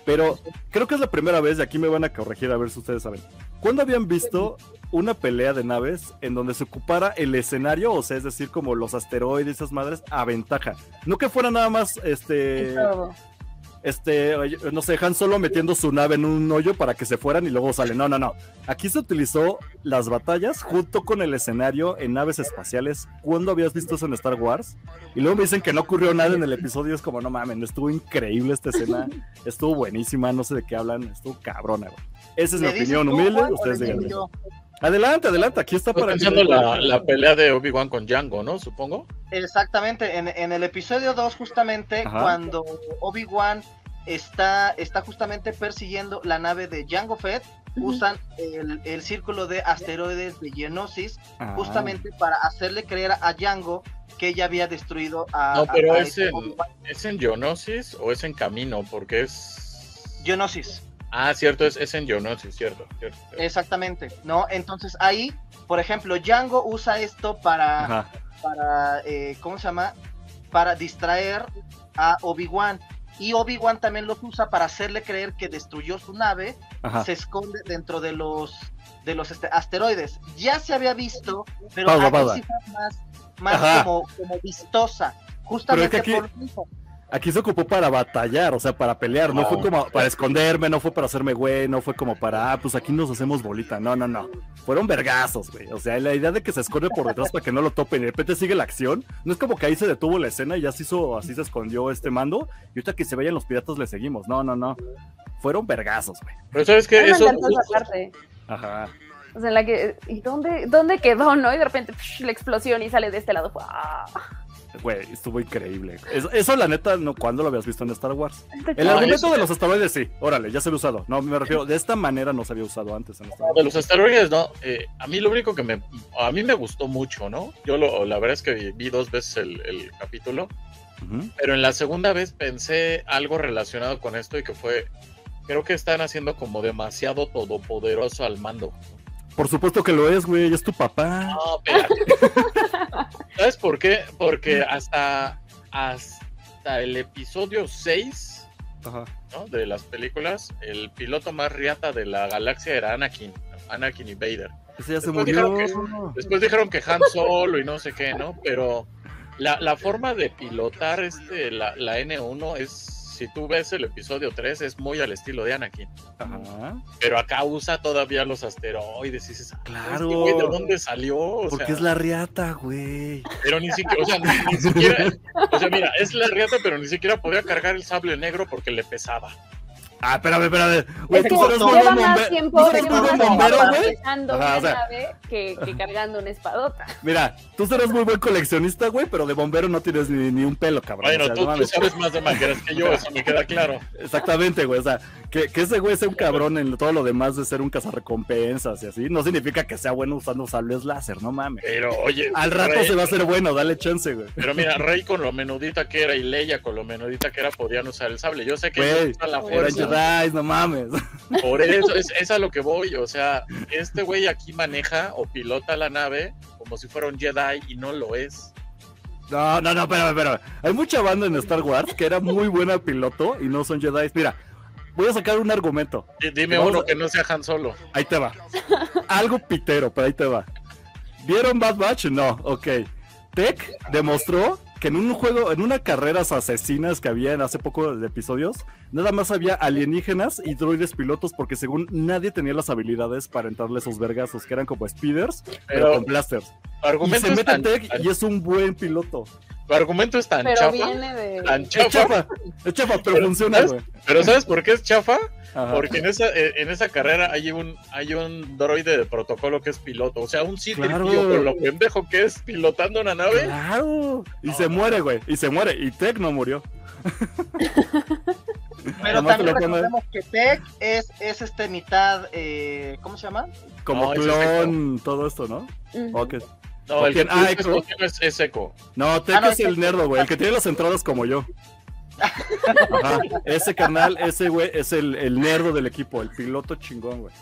Pero creo que es la primera vez, y aquí me van a corregir a ver si ustedes saben. ¿Cuándo habían visto una pelea de naves en donde se ocupara el escenario? O sea, es decir, como los asteroides, esas madres, a ventaja. No que fuera nada más, este. Este, no sé, Han solo metiendo su nave en un hoyo para que se fueran y luego salen. No, no, no. Aquí se utilizó las batallas junto con el escenario en naves espaciales. ¿Cuándo habías visto eso en Star Wars? Y luego me dicen que no ocurrió nada en el episodio. Es como, no mames, estuvo increíble esta escena. Estuvo buenísima, no sé de qué hablan. Estuvo cabrona, güey. Esa es mi ¿Le dices opinión humilde. Ustedes díganme. Adelante, adelante. Aquí está para que- pensando la, la pelea de Obi-Wan con Django, ¿no? Supongo. Exactamente, en, en el episodio 2 justamente Ajá. cuando Obi-Wan está, está justamente persiguiendo la nave de Jango Fett, usan el, el círculo de asteroides de Geonosis Ah. justamente para hacerle creer a Jango que ella había destruido a, No, pero a- a es este en. ¿es en Geonosis o es en Camino? Porque es... Geonosis. Ah, cierto, es, es en Geonosis, cierto. cierto, cierto. Exactamente, ¿no? Entonces ahí, por ejemplo, Django usa esto para, Ajá. para eh, ¿cómo se llama? Para distraer a Obi-Wan. Y Obi-Wan también los usa para hacerle creer que destruyó su nave, Ajá. se esconde dentro de los de los este, asteroides. Ya se había visto, pero Pausa, aquí pausa. sí fue más, más como, como vistosa. Justamente aquí- por eso. Aquí se ocupó para batallar, o sea, para pelear, no No. fue como para esconderme, no fue para hacerme güey, no fue como para, ah, pues aquí nos hacemos bolita, no, no, no. Fueron vergazos, güey. O sea, la idea de que se esconde por detrás para que no lo topen y de repente sigue la acción, no es como que ahí se detuvo la escena y ya se hizo, así se escondió este mando, y ahorita que se vayan los piratas le seguimos, no, no, no. Fueron vergazos, güey. Pero ¿sabes me Eso. Ajá. O sea, en la que, ¿y dónde, dónde quedó, no? Y de repente psh, la explosión y sale de este lado. ¡Ah! Güey, estuvo increíble. Eso, eso, la neta, no, ¿cuándo lo habías visto en Star Wars? El No, argumento de los asteroides, sí, órale, ya se había usado. No, me refiero, de esta manera no se había usado antes en Star Wars. de los asteroides, no. eh, a mí lo único que me. A mí me gustó mucho, ¿no? Yo lo, la verdad es que vi dos veces el, el capítulo. Pero en la segunda vez pensé algo relacionado con esto y que fue. Creo que están haciendo como demasiado todopoderoso al mando. Por supuesto que lo es, güey, es tu papá. No, espérate. ¿Sabes por qué? Porque hasta, hasta el episodio 6 Ajá. ¿no? de las películas, el piloto más riata de la galaxia era Anakin. Anakin y Vader. Ese ya se Después murió. dijeron Después dijeron que Han Solo y no sé qué, ¿no? Pero la, la forma de pilotar este, la, la N1 es, si tú ves el episodio 3, es muy al estilo de Anakin. Ajá. Pero acá usa todavía los asteroides y dices, "Ah, Claro. este güey, ¿de dónde salió? O Porque sea, es la riata, güey. Pero ni siquiera, o sea, ni, ni siquiera, o sea, mira, es la riata, pero ni siquiera podía cargar el sable negro porque le pesaba. Ah, espérame, espérame. Güey, Es que tú eres muy lleva buen más bombe- tiempo, tú eres lleva muy buen bombero, tiempo güey. Ajá, o sea- que, que cargando una espadota. Mira, tú serás muy buen coleccionista, güey, pero de bombero no tienes ni, ni un pelo, cabrón. Bueno, O sea, tú, no tú sabes más de mangueras que yo, eso me queda claro. Exactamente, güey. O sea, que, que ese güey sea un cabrón en todo lo demás de ser un cazarrecompensas y así, no significa que sea bueno usando sables láser, no mames. Pero, oye, Al rato Rey- se va a hacer bueno, dale chance, güey. Pero mira, Rey con lo menudita que era y Leia con lo menudita que era podían usar el sable. Yo sé que usan la fuerza. No mames. Por eso es, es a lo que voy. O sea, este güey aquí maneja o pilota la nave como si fuera un Jedi y no lo es. No, no, no, espérame, espérame. Hay mucha banda en Star Wars que era muy buena piloto y no son Jedi. Mira, voy a sacar un argumento. D- Dime uno a- que no sea Han Solo. Ahí te va. Algo pitero, pero ahí te va. ¿Vieron Bad Batch? No, ok. Tech demostró que en un juego, en una carreras asesinas que había en hace poco de episodios, nada más había alienígenas y droides pilotos porque según nadie tenía las habilidades para entrarle esos vergazos, que eran como speeders, pero, Pero con blasters. Y se mete Tech y es un buen piloto. Tu argumento es tan Pero chafa, viene de. tan Es chafa. es chafa, pero Pero, funciona. Pero ¿sabes por qué es chafa? Ajá. Porque en esa, eh, en esa carrera hay un, hay un droide de protocolo que es piloto. O sea, un c Claro. con lo pendejo que es pilotando una nave. Claro. Y se muere, güey. Y se muere. Y Tech no murió. Pero también recordemos que Tech es, es este mitad, eh, ¿cómo se llama? Como No, es clon, todo esto, ¿no? Ujú. Ok. No, el Ah, tú Echo. es, es seco. No, Tech Ah, no, es el nerdo, güey. El que tiene las entradas como yo. Ajá. Ese carnal, ese güey, es el, el nerdo del equipo, el piloto chingón, güey.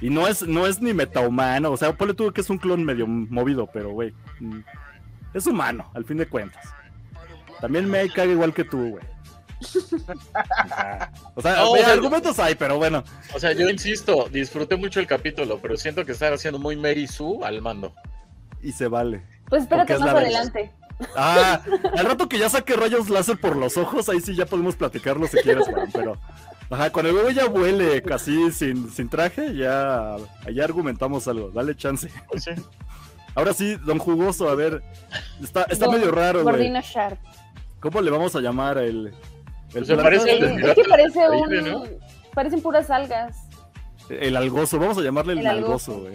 Y no es, no es ni metahumano, o sea, ponle tú que es un clon medio movido, pero güey. mm, Es humano, al fin de cuentas. También me caga igual que tú, güey. O sea, No, güey, o sea, argumentos hay, pero bueno. O sea, yo insisto, disfruté mucho el capítulo, pero siento que están haciendo muy Mary Sue al mando. Y se vale. Pues espérate es más adelante. Ah, al rato que ya saque rayos láser por los ojos, ahí sí ya podemos platicarlo si quieres, Juan, pero... Ajá, cuando el bebé ya vuele casi sin, sin traje, ya, ya argumentamos algo, dale chance. Pues sí. Ahora sí, don Jugoso, a ver, está, está Don medio raro, güey. Sharp. ¿Cómo le vamos a llamar el... el Pues se parece es que parece un. Parecen puras algas. el algozo, vamos a llamarle el, algozo. güey.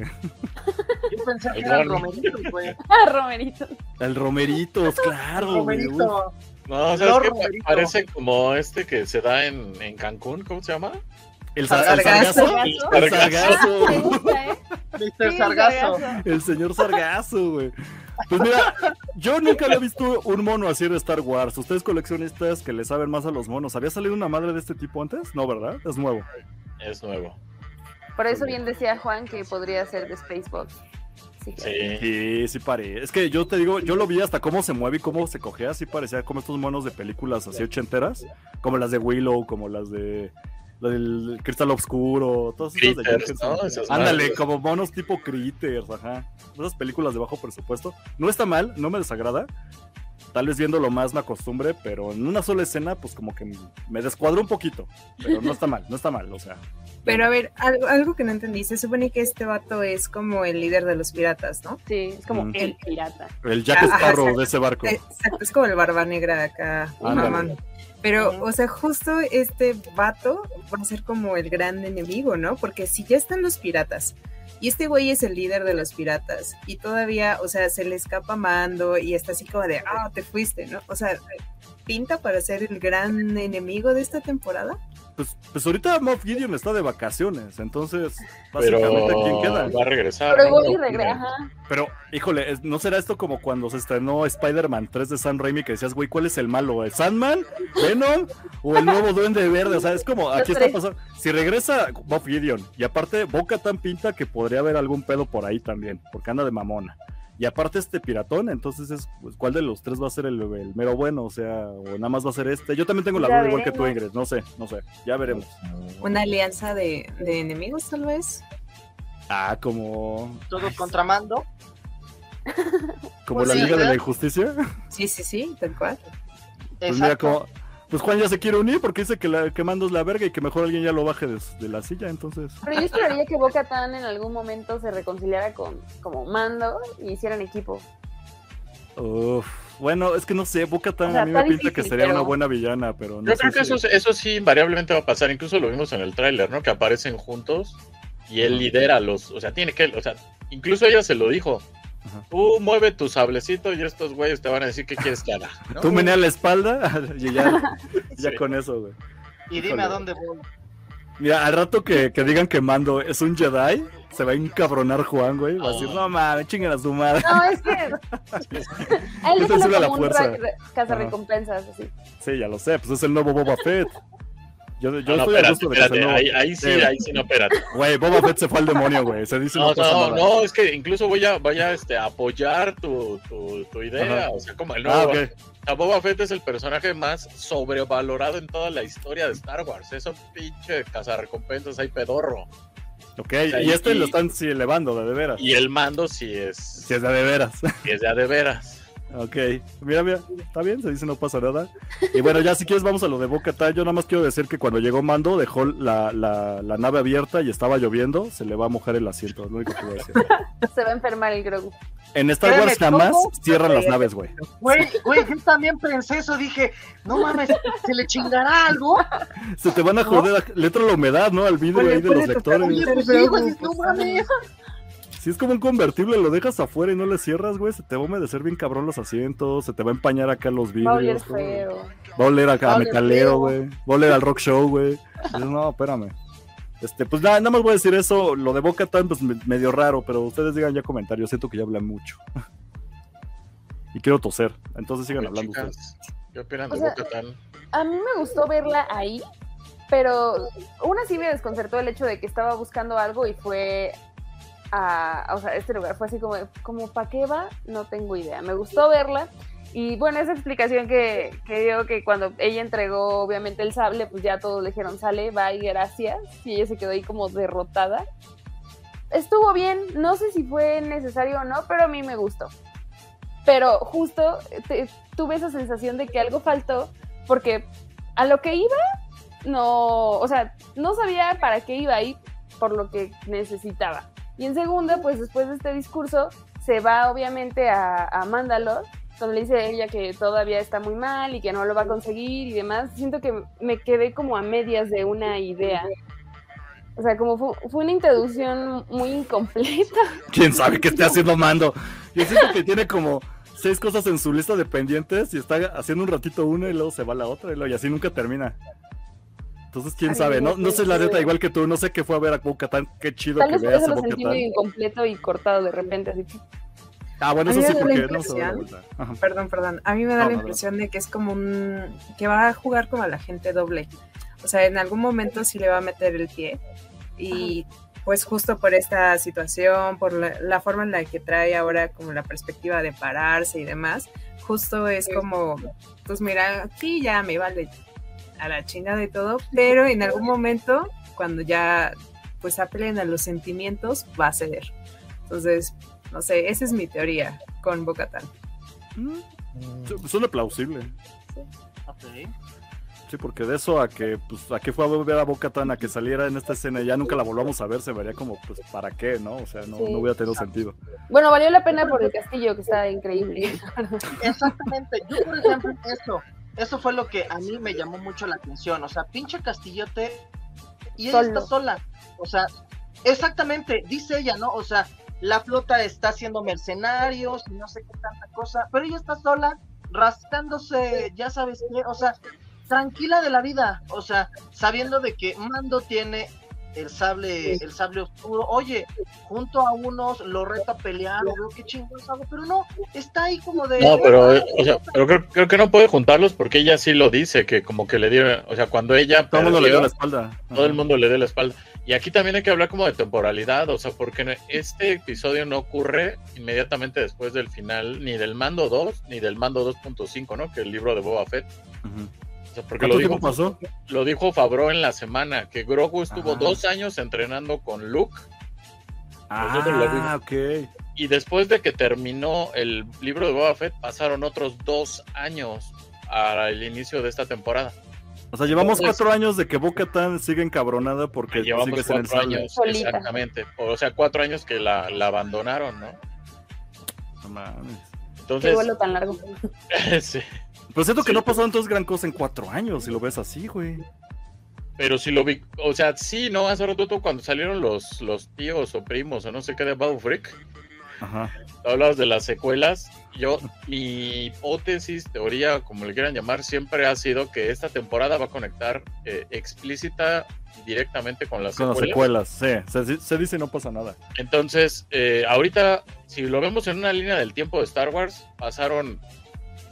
Yo pensé que El eran Ron. romeritos, güey. Ah, Romerito. El romeritos, claro. Romerito. No, ¿sabes qué? Romerito. Parece como este que se da en, en Cancún, ¿cómo se llama? El, sa- el Sargazo. sargazo. Sargazo. El sargazo. ¿eh? Mr. Sí, Sargazo. El señor Sargazo, güey. Pues mira, yo nunca había visto un mono así de Star Wars. Ustedes coleccionistas que le saben más a los monos, ¿había salido una madre de este tipo antes? No, ¿verdad? Es nuevo. Es nuevo. Por eso bien decía Juan que podría ser de Spacebox. Sí. claro. Sí. Sí, sí parece. Es que yo te digo, yo lo vi hasta cómo se mueve y cómo se cogea, así parecía como estos monos de películas así ochenteras, como las de Willow, como las de la del Cristal Oscuro, todas esas de Critters, Jenkinson. ¿no? Esas Ándale, como monos tipo Critters, ajá. Esas películas de bajo presupuesto. No está mal, no me desagrada. Tal vez viéndolo más me acostumbre, pero en una sola escena, pues como que me descuadró un poquito. Pero no está mal, no está mal, o sea. Pero a ver, algo, algo que no entendí, se supone que este vato es como el líder de los piratas, ¿no? Sí, es como Mm. el pirata. El Jack Sparrow de ese barco. Exacto, es como el barba negra acá, Ándale. mamón. Pero, o sea, justo este vato va a ser como el gran enemigo, ¿no? Porque si ya están los piratas y este güey es el líder de los piratas y todavía, o sea, se le escapa mando y está así como de, ah, te fuiste, ¿no? O sea, pinta para ser el gran enemigo de esta temporada. Pues, pues ahorita Moff Gideon está de vacaciones, entonces básicamente Pero ¿quién queda? va a regresar. Pero híjole, ¿no será esto como cuando se estrenó Spider-Man 3 de Sam Raimi que decías, güey, ¿cuál es el malo? ¿El Sandman? ¿Venom? ¿O el nuevo Duende Verde? O sea, es como, aquí está tres. pasando. Si regresa Moff Gideon, y aparte Boca tan pinta que podría haber algún pedo por ahí también, porque anda de mamona. Y aparte este piratón, entonces es, pues, ¿cuál de los tres va a ser el, el mero bueno? O sea, o nada más va a ser este. Yo también tengo la duda igual que tú. Ingrid. No sé, no sé. Ya veremos. Una alianza de, de enemigos, tal vez. Ah, como, Todos contra mando. como Pues la sí, Liga de la. Injusticia. Sí, sí, sí, tal cual. Pues mira, Exacto. como, pues Juan ya se quiere unir porque dice que, la, que Mando es la verga y que mejor alguien ya lo baje de, de la silla, entonces. Pero yo esperaría que Boca Tan en algún momento se reconciliara con como Mando y hicieran equipo. Uf, bueno, es que no sé, Boca tan O sea, a mí me pinta que sería pero- una buena villana, pero no Yo sé creo que si- eso, eso sí invariablemente va a pasar. Incluso lo vimos en el tráiler, ¿no? Que aparecen juntos y él lidera los. O sea, tiene que. O sea, incluso ella se lo dijo. Ajá. Tú mueve tu sablecito y estos güeyes te van a decir qué quieres que haga. ¿no? Tú menea la espalda y ya, ya Sí. con eso, güey. Y dime Híjole. a dónde voy. Mira, al rato que, que digan que Mando es un Jedi, se va a encabronar Juan, güey. Va a decir, Oh. no mames, chinguen a su madre. No, es que. Él sube la fuerza. ra- re- cazarrecompensas, así. Sí, ya lo sé, pues es el nuevo Boba Fett. Yo, yo No, no, estoy a espérate, gusto de que nuevo. Ahí, ahí sí, Sí. ahí sí, no, espérate. Güey, Boba Fett se fue al demonio, güey. Se dice No, no, mala. no, es que incluso voy a, voy a este, apoyar tu, tu, tu idea. Ajá. O sea, como el nuevo. Ah, ok. O sea, Boba Fett es el personaje más sobrevalorado en toda la historia de Star Wars. Eso pinche cazarrecompensas ahí pedorro. Ok, sea, y este lo están sí, elevando, de, de veras. Y el mando sí es, Si es de, de veras. sí es de veras. Ok, mira, mira, está bien, se dice no pasa nada. Y bueno, ya si quieres vamos a lo de Boca. Yo nada más quiero decir que cuando llegó Mando dejó la, la, la nave abierta y estaba lloviendo, se le va a mojar el asiento, es lo único que voy a decir. Se va a enfermar el Grogu. En Star Wars jamás cierran las naves, güey. Güey, güey, yo también pensé eso, dije, no mames, ¿se le chingará algo? Se te van a joder, le entra la humedad, ¿no? Al vidrio ahí de los lectores. Oye, pues sí, güey, no mames. Si es como un convertible, lo dejas afuera y no le cierras, güey, se te va a humedecer bien cabrón los asientos, se te va a empañar acá los Va a oler vidrios. feo. Va a oler acá a metalero, güey. Va a oler al rock show, güey. No, espérame. Este, pues nada, nada más voy a decir eso. Lo de Boca Tan, pues me- medio raro, pero ustedes digan ya comentarios. Siento que ya hablan mucho. y quiero toser. Entonces sigan hablando Chicas, ustedes. ¿Qué opinan O de sea, Bo-Katan? A mí me gustó verla ahí, pero aún así me desconcertó el hecho de que estaba buscando algo y fue a, o sea, este lugar fue así como, como ¿para qué va? No tengo idea. Me gustó verla. Y bueno, esa explicación que, que dio que cuando ella entregó obviamente el sable, pues ya todos le dijeron, sale, bye, gracias. Y ella se quedó ahí como derrotada. Estuvo bien, no sé si fue necesario o no, pero a mí me gustó. Pero justo te- tuve esa sensación de que algo faltó, porque a lo que iba, no, o sea, no sabía para qué iba ahí, por lo que necesitaba. Y en segunda, pues después de este discurso, se va obviamente a, Mandalore, donde le dice ella que todavía está muy mal y que no lo va a conseguir y demás. Siento que me quedé como a medias de una idea. O sea, como fue, una introducción muy incompleta. ¿Quién sabe qué esté haciendo Mando? Yo siento que tiene como seis cosas en su lista de pendientes y está haciendo un ratito una y luego se va la otra y, luego- y así nunca termina. Entonces, quién Ay, sabe, no, no no sé la neta, igual que tú, no sé qué fue a ver a Bo-Katan, qué chido Tal que vez por veas eso a lo sentí Bo-Katan. medio incompleto y cortado de repente, así. Ah, bueno, eso sí, porque no se impresión-. Ajá. Perdón, perdón. A mí me da No, la no, no. impresión de que es como un. que va a jugar como a la gente doble. O sea, en algún momento sí le va a meter el pie. Y pues justo por esta situación, por la, la forma en la que trae ahora como la perspectiva de pararse y demás, justo es como, pues mira, sí, ya me vale a la chingada y todo, pero en algún momento, cuando ya pues apelen a los sentimientos, va a ceder. Entonces, no sé, esa es mi teoría con Bocatán. Mm, su- Suena plausible. Sí, porque de eso a que, pues, a que fue a ver a Bo-Katan a que saliera en esta escena y ya nunca la volvamos a ver, se vería como, pues, ¿para qué, no? O sea, no, Sí. no hubiera tenido sentido. Bueno, valió la pena por el castillo, que está increíble. Exactamente. Yo, por ejemplo, eso, eso fue lo que a mí me llamó mucho la atención. O sea, pinche castillote y ella Solo. está sola. O sea, exactamente, dice ella, ¿no? O sea, la flota está haciendo mercenarios y no sé qué tanta cosa, pero ella está sola, rascándose, ya sabes qué, o sea, tranquila de la vida, o sea, sabiendo de que Mando tiene el sable, el sable oscuro, oye, junto a unos lo reta a pelear, o veo qué chingados hago, pero no, está ahí como de No, pero, eh, o sea, pero creo, creo que no puede juntarlos porque ella sí lo dice, que como que le dieron, o sea, cuando ella Todo el mundo le dio la espalda. todo el mundo le dio la espalda. Y aquí también hay que hablar como de temporalidad, o sea, porque este episodio no ocurre inmediatamente después del final ni del Mando 2 ni del Mando 2.5, ¿no? Que el libro de Boba Fett. Sea, porque lo ¿Cuánto dijo, tiempo pasó? lo dijo Fabro en la semana, que Grogu estuvo Ah. dos años entrenando con Luke. Ah, ok. y después de que terminó el libro de Boba Fett pasaron otros dos años al inicio de esta temporada. O sea, llevamos Entonces- cuatro años de que Bo-Katan sigue encabronada porque Llevamos sigue sin el cuatro años, Solita. exactamente. O sea, cuatro años que la, la abandonaron, ¿no? No mames. Qué Entonces, duelo tan largo. sí. Pero siento que no pasado entonces gran cosa en cuatro años, si lo ves así, güey. Pero si lo vi, o sea, sí, ¿no? Hace rato cuando salieron los, los tíos o primos o no sé qué de Babu Freak, Ajá. hablabas de las secuelas. Yo, mi hipótesis, teoría, como le quieran llamar, siempre ha sido que esta temporada va a conectar eh, explícita directamente con las Con las secuelas. secuelas, sí. Se, se dice no pasa nada. Entonces, eh, ahorita, si lo vemos en una línea del tiempo de Star Wars, pasaron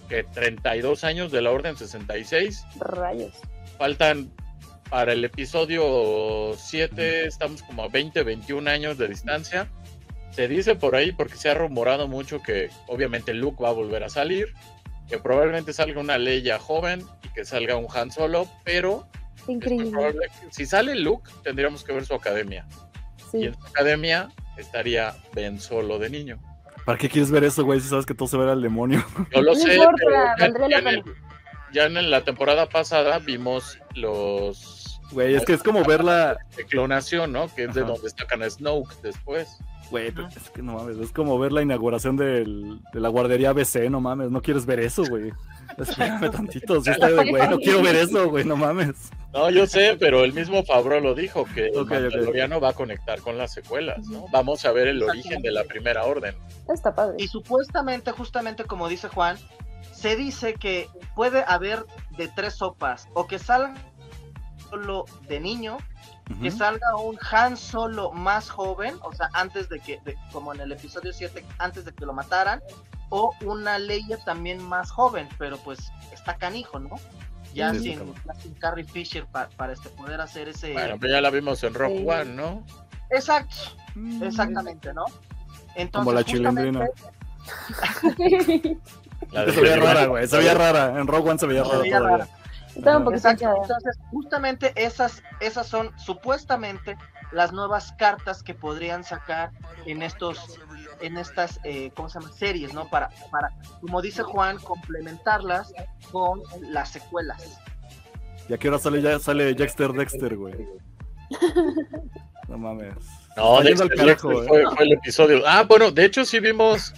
que 32 años de la Orden 66, Rayos. faltan para el episodio 7, estamos como a 20, 21 años de distancia. Se dice por ahí, porque se ha rumorado mucho que obviamente Luke va a volver a salir, que probablemente salga una Leia joven y que salga un Han Solo, pero Increíble. probable si sale Luke, tendríamos que ver su academia. Y en su academia estaría Ben Solo de niño. ¿Para qué quieres ver eso, güey? Si sabes que todo se va al demonio. Yo lo No sé, importa, pero ya, la en el- ya en la temporada pasada vimos los Güey, es que es como verla. de clonación, ¿no? Que es de donde sacan a Snoke después. Güey, pero es que no mames, es como ver la inauguración del- de la guardería ABC, no mames, no quieres ver eso, güey. Espérame tantito, si está de güey, no quiero ver eso, güey, no mames. No, yo sé, pero el mismo Favreau lo dijo, que el Ok, ok. Mandaloriano va a conectar con las secuelas, ¿no? Vamos a ver el origen de la primera orden. Está padre. Y supuestamente, justamente como dice Juan, se dice que puede haber de tres sopas, o que salga solo de niño, que salga un Han Solo más joven, o sea, antes de que, de- como en el episodio 7, antes de que lo mataran, o una Leia también más joven, pero pues está canijo, ¿no? Ya Sí, sin, ya sin Carrie Fisher pa- para este, poder hacer ese... Bueno, pero ya la vimos en Rock Sí. One, ¿no? Exacto, exactamente, ¿no? Entonces, Como la justamente- chilindrina. La Se veía rara, güey, se veía rara. En Rogue One se veía rara todavía. rara. Estaba un poquito Exacto, entonces justamente esas, esas son supuestamente las nuevas cartas que podrían sacar en estos, en estas, eh, ¿cómo se llama? Series, ¿no? Para, para, como dice Juan, complementarlas con las secuelas. ¿Y a qué hora sale ya sale Dexter Dexter, güey? No mames. No, Dexter, carajo, Dexter eh. fue, fue el episodio. Ah, bueno, de hecho sí vimos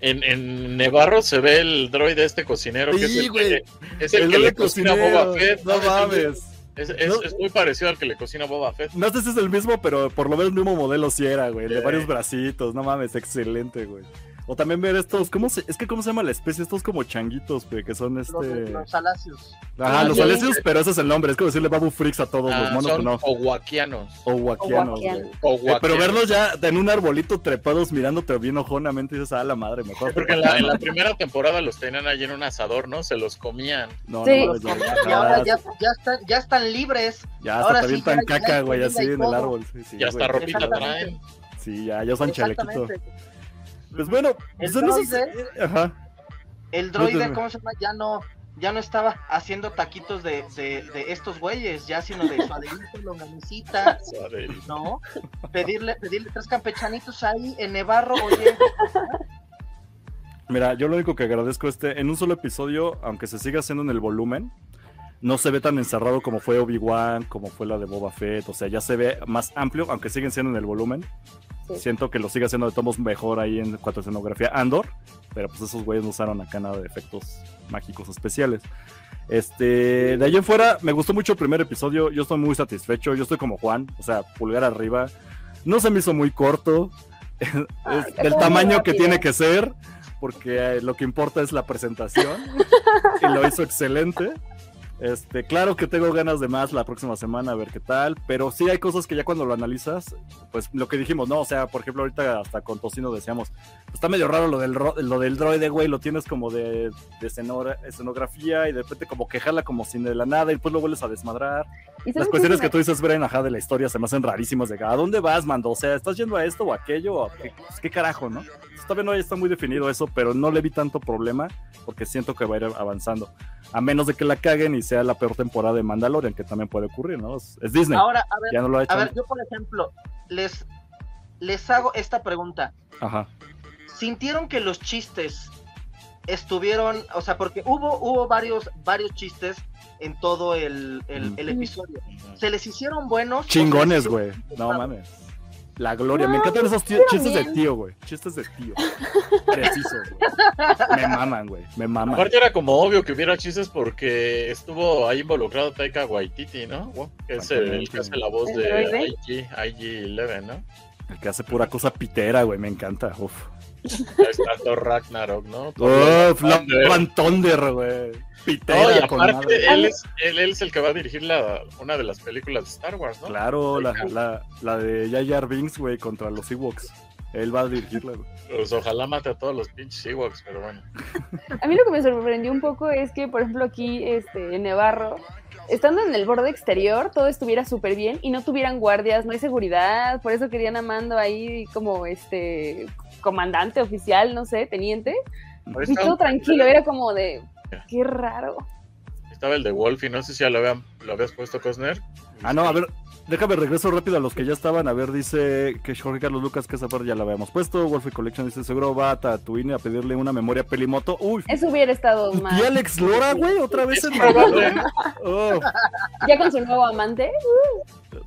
en, en Nevarro se ve el droide este cocinero que es el, güey. que, es el El que le cocina a Boba Fett. No mames. Es, es- No. es muy parecido al que le cocina Boba Fett. No sé si es el mismo, pero por lo menos el mismo modelo sí era, güey. De varios bracitos, no mames, excelente, güey. O también ver estos, ¿cómo se, es que cómo se llama la especie? Estos como changuitos, güey, que son Los, este... los alacios. Ajá, los Sí. alesios, pero ese es el nombre, es como decirle babu freaks a todos los Ah, monos, son no. owakianos. O guaquianos, güey. Eh, pero verlos ya en un arbolito trepados mirándote bien ojonamente dices, ah, la madre, mejor. Porque en la, en la primera temporada los tenían allí en un asador, ¿no? Se los comían. No, Sí. no, Los ya, comen y ahora ya, ya, ya, están, ya están libres. ya ahora hasta sí, tan ya- ya caca, güey, así en el árbol. Sí, sí, y hasta ropita traen. Sí, ya, ya usan chalequito. Pues bueno, El pues, no sé droide- si- Ajá. El droide. ¿cómo se llama? Ya no, ya no estaba haciendo taquitos de, de, de estos güeyes, ya sino de suaderito, longanicita, ¿no? Pedirle, pedirle tres campechanitos ahí en Nevarro, oye, Mira, yo lo único que agradezco este, en un solo episodio, aunque se siga haciendo en el volumen, no se ve tan encerrado como fue Obi-Wan, como fue la de Boba Fett, o sea, ya se ve más amplio, aunque siguen siendo en el volumen. Sí. Siento que lo sigue haciendo de tomos mejor ahí en cuanto a escenografía Andor, pero pues esos güeyes no usaron acá nada de efectos mágicos especiales. Este, de ahí en fuera, me gustó mucho el primer episodio, yo estoy muy satisfecho, yo estoy como Juan, o sea, pulgar arriba. No se me hizo muy corto, es está del tamaño que tiene que ser, porque eh, lo que importa es la presentación, y lo hizo excelente. Este, claro que tengo ganas de más la próxima semana a ver qué tal, pero sí hay cosas que ya cuando lo analizas, pues lo que dijimos, ¿no? O sea, por ejemplo, ahorita hasta con Tocino decíamos, está medio raro lo del, lo del droide, güey, lo tienes como de, de escenografía y de repente como que jala como sin de la nada y después lo vuelves a desmadrar. ¿Y sabes Las cuestiones que tú dices, Bren, ajá, de la historia se me hacen rarísimas de, ¿a dónde vas, mando? O sea, ¿estás yendo a esto o aquello? ¿O ¿Qué, pues, ¿qué carajo, no? Todavía no está muy definido eso, pero no le vi tanto problema porque siento que va a ir avanzando. A menos de que la caguen y sea la peor temporada de Mandalorian, que también puede ocurrir, ¿no? Es, es Disney, ahora, a ver, ya no lo ha hecho. a ver, yo por ejemplo, les, les hago esta pregunta. Ajá. ¿Sintieron que los chistes estuvieron, o sea, porque hubo, hubo varios, varios chistes en todo el, el- episodio? ¿Se les hicieron buenos? Chingones, güey. No mames. La gloria. me encantan esos tío- chistes de tío, güey. Chistes de tío. Precisos, güey. Me maman, güey. Me maman. Aparte era como obvio que hubiera chistes porque estuvo ahí involucrado Taika Waititi, ¿no? Que es el, el que hace la voz ¿El de? IG, IG-11, ¿no? El que hace pura cosa pitera, güey. Me encanta. Uf. Está Thor Ragnarok, ¿no? Thunder. Van Thunder, güey. No, y con aparte él es, él, él es el que va a dirigir la, una de las películas de Star Wars, ¿no? Claro, la, la, la de Jar Binks, güey, contra los Ewoks. Él va a dirigirla, güey. Pues ojalá mate a todos los pinches Ewoks, pero bueno. A mí lo que me sorprendió un poco es que, por ejemplo, aquí este, en Nevarro, estando en el borde exterior, todo estuviera súper bien y no tuvieran guardias, no hay seguridad, por eso querían a Mando ahí como este comandante oficial, no sé, teniente, y todo tranquilo, era como de, qué raro. Estaba el de Wolf y no sé si ya lo, habían, lo habías puesto, Cosner. Ah, no, a ver, déjame regreso rápido a los que ya estaban. A ver, dice que Jorge Carlos Lucas, que esa parte ya la habíamos puesto. Wolfie Collection dice, seguro va a Tatooine a pedirle una memoria pelimoto. Uy, Eso hubiera estado ¿y mal. Alex Lora, güey? ¿Otra vez en? Oh, Ya con su nuevo amante.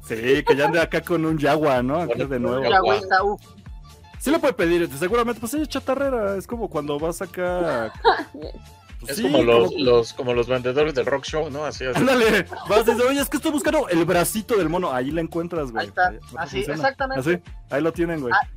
sí, que ya ande acá con un Yagua, ¿no? Acá de nuevo. Ya, güey, está, uf. Sí lo puede pedir, seguramente, pues ella es chatarrera. Es como cuando vas acá... pues Es sí, como los, como- los, como los vendedores del rock show, ¿no? Así es. Ándale, vas y dices, oye, es que estoy buscando el bracito del mono. Ahí la encuentras, güey. Ahí está. Así, funciona. exactamente. Así, ahí lo tienen, güey. Ah,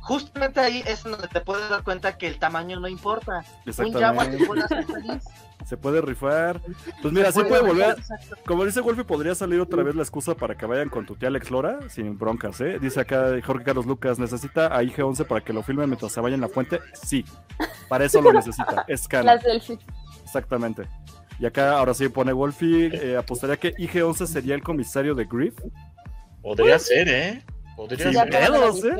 Justamente ahí es donde te puedes dar cuenta que el tamaño no importa. Un Exactamente. Jaguar te puede hacer feliz. Se puede rifar. Pues mira, sí Puede puede volver. exacto. Como dice Wolfie, podría salir otra vez la excusa para que vayan con tu tía Alex Lora sin broncas, ¿eh? Dice acá Jorge Carlos Lucas, ¿necesita a IG-11 para que lo filme mientras se vaya en la fuente? Sí, para eso lo necesita. Es exactamente. Y acá ahora sí pone Wolfie, eh, apostaría que IG-11 sería el comisario de Griff, Podría ser, ¿eh? Podría Sí, ser. pedos, ¿eh?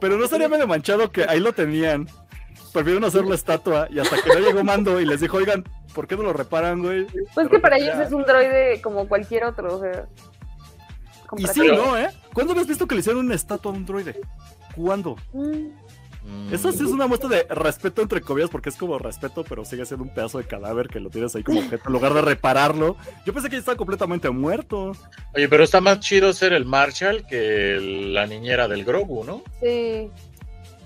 pero no estaría medio manchado que ahí lo tenían. Prefirieron hacer la estatua y hasta que no llegó Mando y les dijo, oigan, ¿por qué no lo reparan, güey? Pues que para ellos es un droide como cualquier otro, o sea. Y sí, ¿no, eh? ¿Cuándo habías visto que le hicieron una estatua a un droide? ¿Cuándo? Mm, Mm. Eso sí es una muestra de respeto entre comillas, porque es como respeto, pero sigue siendo un pedazo de cadáver que lo tienes ahí como objeto en lugar de repararlo. Yo pensé que ya estaba completamente muerto. Oye, pero está más chido ser el Marshall que el- la niñera del Grogu, ¿no? Sí.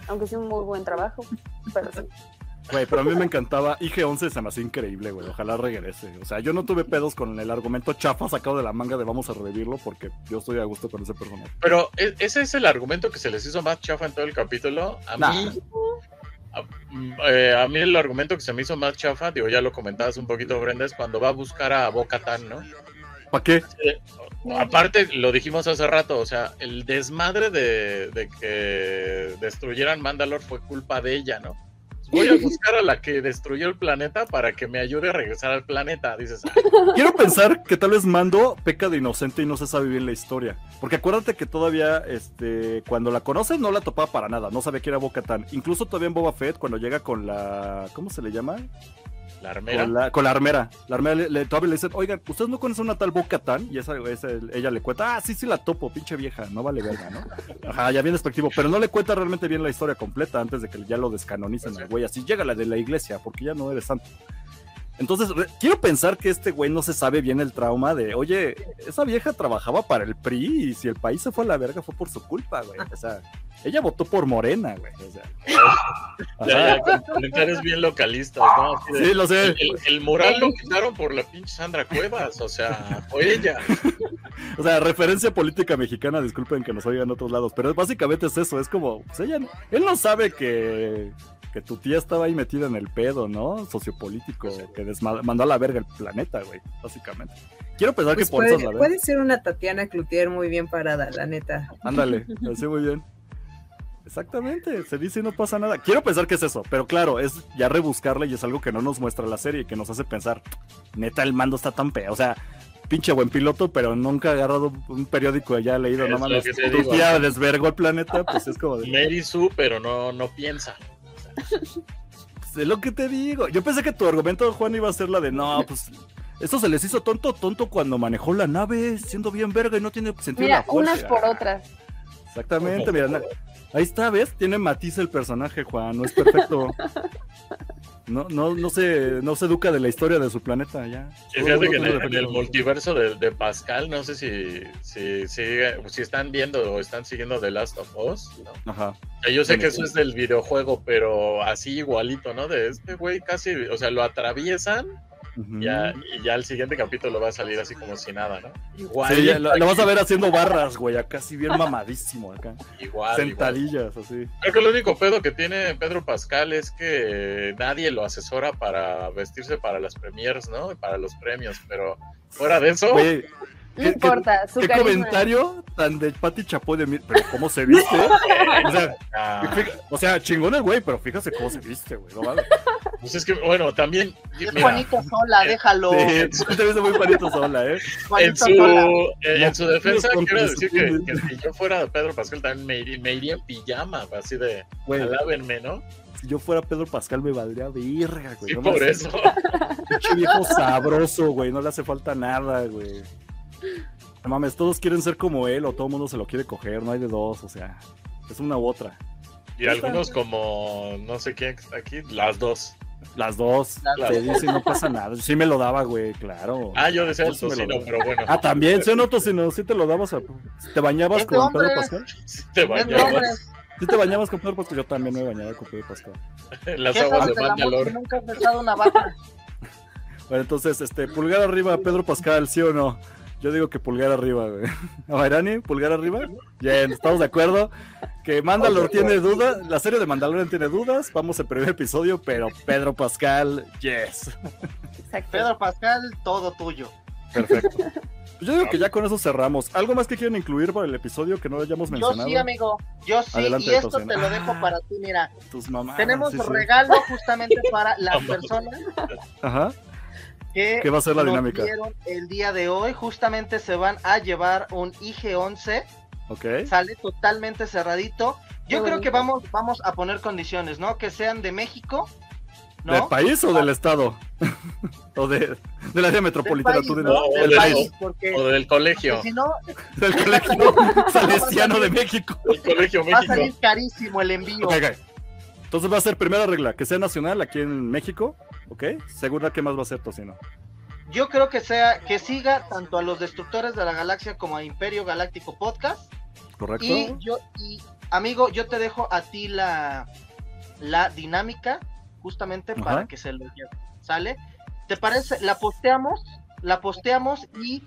Aunque sí un muy buen trabajo. Pero sí. Güey, pero a mí me encantaba. IG-11 se me hacía increíble, güey. Ojalá regrese. O sea, yo no tuve pedos con el argumento chafa sacado de la manga de vamos a revivirlo porque yo estoy a gusto con ese personaje. Pero e- ese es el argumento que se les hizo más chafa en todo el capítulo. A Nah. mí, a, mm, eh, a mí el argumento que se me hizo más chafa, digo, ya lo comentabas un poquito, Brenda, es cuando va a buscar a Bo-Katan, ¿no? ¿Para qué? Aparte, lo dijimos hace rato, o sea, el desmadre de, de que destruyeran Mandalor fue culpa de ella, ¿no? Voy a buscar a la que destruyó el planeta para que me ayude a regresar al planeta, dices. "Ah, Quiero pensar que tal vez Mando peca de inocente y no se sabe bien la historia. Porque acuérdate que todavía, este, cuando la conoces no la topaba para nada, no sabía que era Bo-Katan. Incluso todavía en Boba Fett, cuando llega con la, ¿cómo se le llama? La armera. Con la, con la armera. La armera le, le- todavía le dicen, oigan, ¿ustedes no conocen una tal Bo-Katan? Y esa, esa- ella le cuenta, ah, sí, sí la topo, pinche vieja, no vale verga, ¿no? Ajá, ya bien despectivo, pero no le cuenta realmente bien la historia completa antes de que ya lo descanonicen al güey. Así llega la de la iglesia, porque ya no eres santo. Entonces, quiero pensar que este güey no se sabe bien el trauma de, oye, esa vieja trabajaba para el PRI y si el país se fue a la verga fue por su culpa, güey. O sea, ella votó por Morena, güey. O sea, Ya, ya, comentarios bien localistas, ¿no? Sí, lo sé. El, el mural lo quitaron por la pinche Sandra Cuevas, o sea, fue ella. O sea, referencia política mexicana, disculpen que nos oigan otros lados, pero básicamente es eso, es como, pues ella, él no sabe que, que tu tía estaba ahí metida en el pedo, ¿no? Sociopolítico, que mandó a la verga el planeta, güey, básicamente. Quiero pensar Pues que por eso puede, es la puede ser una Tatiana Cloutier muy bien parada, la neta. Ándale, así muy bien. Exactamente, se dice y no pasa nada. Quiero pensar que es eso, pero claro, es ya rebuscarle y es algo que no nos muestra la serie y que nos hace pensar, neta, el mando está tan feo. O sea, pinche buen piloto, pero nunca ha agarrado un periódico y ya ha leído, no mames, tu tía desvergó el planeta, pues es como de, Mary Sue, pero no, no piensa. es lo que te digo. Yo pensé que tu argumento, Juan, iba a ser la de, no, pues, eso se les hizo tonto, tonto cuando manejó la nave, siendo bien verga y no tiene sentido Mira, la unas por otras. Exactamente, mira, ahí está, ¿ves? Tiene matiz el personaje, Juan, no es perfecto. No, no, no se, no se educa de la historia de su planeta, ya. Sí, fíjate que en el, en multiverso de, de Pascal, no sé si, si, si están viendo o están siguiendo The Last of Us, ¿no? Ajá. Sea, Yo sé que eso es del videojuego, pero así igualito, ¿no? De este güey casi, o sea, lo atraviesan ya, y ya el siguiente capítulo va a salir así como si nada, ¿no? Igual, Sí, lo, lo vas a ver haciendo barras, güey, acá sí bien mamadísimo, acá. igual, igual. Sentadillas, así. Creo que el único pedo que tiene Pedro Pascal es que nadie lo asesora para vestirse para las premiers, ¿no? Para los premios, pero fuera de eso, Güey, No ¿Qué- importa, su qué carisma. comentario tan de Pati Chapoy de mí. Pero cómo se viste. o, sea, ah, o sea, chingón el güey, pero fíjese cómo se viste, güey. No mames. pues es que, bueno, también, Es mira, Juanito sola, déjalo. Sí, te viste muy panito sola, ¿eh. en Juanito su, sola. eh, en su defensa quiero decir que, que si yo fuera Pedro Pascal también me, iría- me iría en pijama, así de, Güey, alábenme, ¿no? si yo fuera Pedro Pascal me valdría verga, güey. Sí, no por eso. Pinche viejo sabroso, güey. No le hace falta nada, güey. No mames, todos quieren ser como él o todo el mundo se lo quiere coger, no hay de dos, o sea, es una u otra. Y algunos como, no sé quién aquí, las dos. Las dos, Las te dos. dice no pasa nada. Sí me lo daba, güey, claro. Ah, yo decía el tocino, pero bueno. Ah, también, ¿sí o no, Tocino? ¿Sí te lo dabas? A... ¿Te bañabas Este con hombre- Pedro Pascal? Sí te bañabas ¿Sí te bañabas con Pedro Pascal? Yo también me bañaba con Pedro Pascal. las ¿Qué aguas de Mandalor. nunca besado una vaca? Bueno, entonces, este, pulgar arriba, Pedro Pascal, ¿sí o no? Yo digo que pulgar arriba, güey. ¿A Bairani? ¿Pulgar arriba? Bien, estamos de acuerdo. Que Mandalor tiene dudas, la serie de Mandalorian tiene dudas, vamos al primer episodio, pero Pedro Pascal, yes. Exacto. Pedro Pascal, todo tuyo. Perfecto. Pues yo digo que ya con eso cerramos. ¿Algo más que quieren incluir para el episodio que no hayamos Yo mencionado? sí, amigo. Yo sí. Adelante, y esto te lo dejo Ah. para ti, mira. Tus mamás. Tenemos sí, sí. regalo justamente para las personas Ajá. Que ¿Qué va a ser la dinámica? el día de hoy. Justamente se van a llevar un IG-11. Ok. Sale totalmente cerradito. Yo creo que vamos, vamos a poner condiciones, ¿no? Que sean de México, ¿Del país o del estado? o de, del área metropolitana, país, tú ¿no? No, Del Del país. país. Porque, O del colegio. porque si no, Del colegio salesiano de México. El colegio va a México. salir carísimo el envío. Entonces va a ser primera regla, que sea nacional aquí en México, ¿ok? Segunda, ¿qué más va a ser Tocino? Yo creo que sea, que siga tanto a los destructores de la galaxia como a Imperio Galáctico Podcast. ¿Correcto? Y yo, y amigo, yo te dejo a ti la, la dinámica justamente Ajá. para que se lo lleve. ¿Sale? ¿Te parece? La posteamos, la posteamos y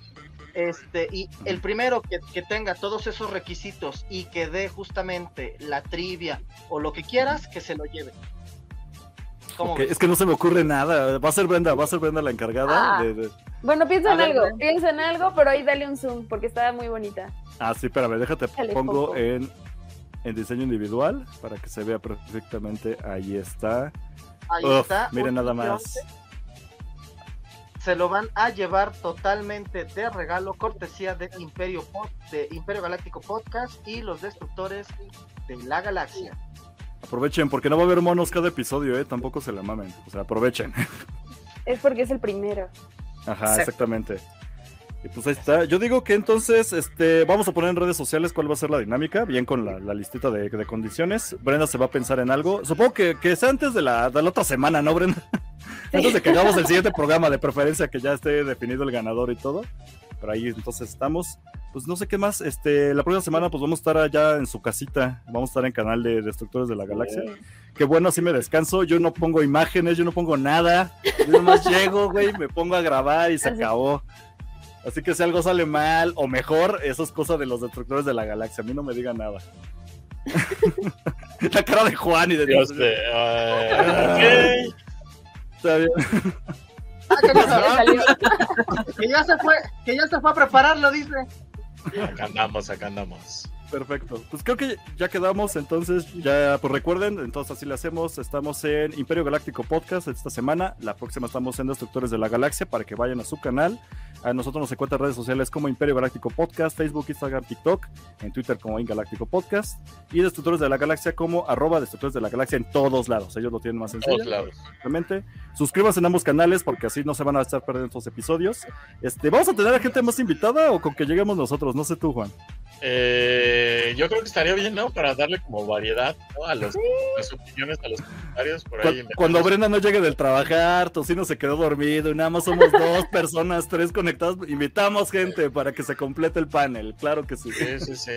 este, y el primero que, que tenga todos esos requisitos y que dé justamente la trivia o lo que quieras, que se lo lleve. Es que no se me ocurre nada. Va a ser Brenda, va a ser Brenda la encargada. Ah. de- de- Bueno, piensa A en ver, algo, piensa en algo, pero ahí dale un zoom, porque está muy bonita. Ah, sí, espérame, déjate, Dale, pongo en, en diseño individual para que se vea perfectamente. Ahí está. Ahí Uf, está. miren nada IG-11. más. se lo van a llevar totalmente de regalo, cortesía de Imperio, Pod- de Imperio Galáctico Podcast y los destructores de la galaxia. Aprovechen, porque no va a haber monos cada episodio, ¿eh? Tampoco se la mamen. O sea, aprovechen. Es porque es el primero. Ajá, Sí. exactamente. Y pues ahí está. Yo digo que entonces este, vamos a poner en redes sociales cuál va a ser la dinámica, bien con la, la listita de, de condiciones. Brenda se va a pensar en algo. Supongo que, que sea antes de la, de la otra semana, ¿no, Brenda? antes de que hagamos el siguiente programa, de preferencia que ya esté definido el ganador y todo. Pero ahí entonces estamos. Pues no sé qué más. Este, la próxima semana pues vamos a estar allá en su casita. Vamos a estar en canal de Destructores de la Galaxia. Qué bueno, así me descanso. Yo no pongo imágenes, yo no pongo nada. Yo nomás llego, güey, me pongo a grabar y se Así. acabó. Así que si algo sale mal o mejor, eso es cosa de los destructores de la galaxia. A mí no me digan nada. la cara de Juan y de Dios te- eh, Está bien. Ah, que, que ya se fue, que ya se fue a prepararlo, dice. Acá andamos, acá andamos. Perfecto. Pues creo que ya quedamos, entonces ya, pues recuerden, entonces así le hacemos. Estamos en Imperio Galáctico Podcast esta semana. La próxima estamos en Destructores de la Galaxia para que vayan a su canal. A nosotros nos encuentran en redes sociales como Imperio Galáctico Podcast, Facebook, Instagram, TikTok, en Twitter como Galáctico Podcast y Destructores de la Galaxia como arroba Destructores de la Galaxia en todos lados. Ellos lo tienen más Todos sencillo. lados. Obviamente. Suscríbanse en ambos canales porque así no se van a estar perdiendo estos episodios. Este, ¿Vamos a tener a gente más invitada o con que lleguemos nosotros? No sé tú, Juan. Eh, yo creo que estaría bien, ¿no? Para darle como variedad ¿no? a los, las opiniones, a los comentarios por ahí. Cuando Brenda no llegue del trabajar, Tocino se quedó dormido y nada más somos dos personas, tres Invitamos gente para que se complete el panel, claro que sí. Sí, sí, sí.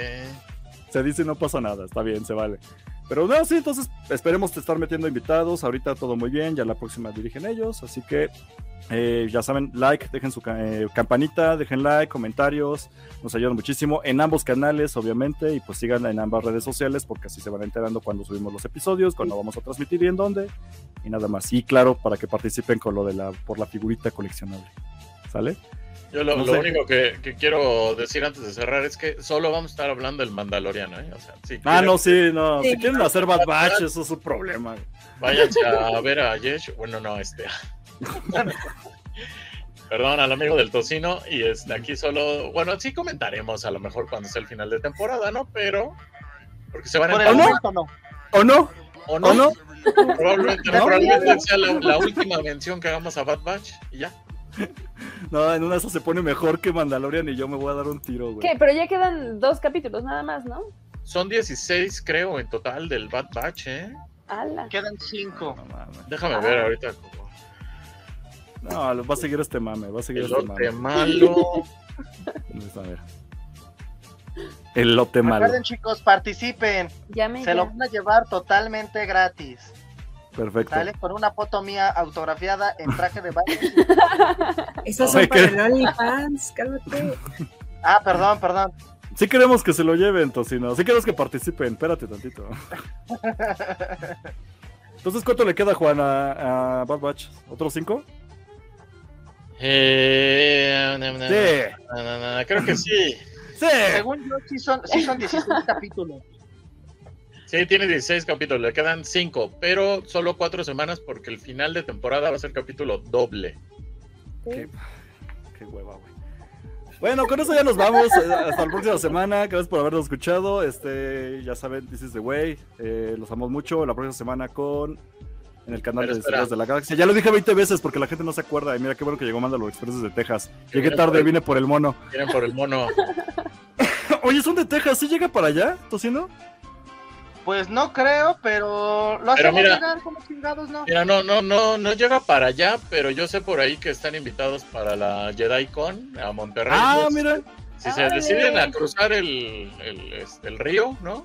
Se dice no pasa nada, está bien, se vale. Pero no, sí, entonces esperemos estar metiendo invitados. Ahorita todo muy bien, ya la próxima dirigen ellos, así que eh, ya saben, like, dejen su eh, campanita, dejen like, comentarios, nos ayudan muchísimo en ambos canales, obviamente, y pues sigan en ambas redes sociales porque así se van enterando cuando subimos los episodios, cuando vamos a transmitir y en dónde, y nada más. Y claro, para que participen con lo de la por la figurita coleccionable. ¿Sale? Yo lo, No lo sé. único que, que quiero decir antes de cerrar es que solo vamos a estar hablando del Mandaloriano, ¿eh? O sea, si Ah, quieren, no, sí, no. Sí. Si quieren hacer Bad Batch, eso es su problema. váyanse a ver a Yesh. Bueno, no, este. Perdón, al amigo del tocino. Y este, aquí solo. Bueno, sí comentaremos a lo mejor cuando sea el final de temporada, ¿no? Pero. Porque se van a ¿O no? ¿O no? ¿O ¿O no? Probablemente, ¿No? probablemente sea la, la última mención que hagamos a Bad Batch y ya. No, en una de esas se pone mejor que Mandalorian y yo me voy a dar un tiro, güey. ¿Qué? Pero ya quedan dos capítulos nada más, ¿no? Son 16, creo, en total del Bad Batch, ¿eh? Ala. Quedan cinco. No. Déjame Ah. ver ahorita. No, va a seguir este mame, va a seguir este Elote mame. malo. A ver. Elote malo. Recuerden, chicos, participen. Llame Se ya. lo van a llevar totalmente gratis. Perfecto. ¿Sale? Con una foto mía autografiada en traje de baño. Esas son para el OnlyFans, cálmate. Ah, perdón, perdón. Sí queremos que se lo lleven, Tocino. Sí queremos que participen. Espérate tantito. Entonces, ¿cuánto le queda, Juan, a, a Bad Batch? ¿Otros cinco? Eh, Sí. creo que sí. Sí. Según yo, sí son, sí son 16 capítulos. Sí, tiene 16 capítulos, le quedan 5, pero solo 4 semanas porque el final de temporada va a ser capítulo doble. Qué, qué hueva, güey. Bueno, con eso ya nos vamos. eh, Hasta la próxima semana. Gracias por habernos escuchado. Este, ya saben, This is the way. Eh, los amamos mucho. La próxima semana con. En el canal Pero de. Historias de la Galaxia. Ya lo dije 20 veces porque la gente no se acuerda. Y mira qué bueno que llegó Mandalor Express desde Texas. Llegué tarde, por el- vine por el mono. Vienen por el mono. Oye, son de Texas. ¿Sí llega para allá, Tocino? Pues no creo, pero lo Pero hacemos mira. llegar como chingados, ¿no? Mira, no, no, no, no llega para allá, pero yo sé por ahí que están invitados para la JediCon a Monterrey. Ah, mira. Si se deciden a cruzar el, el, este, el río, ¿no?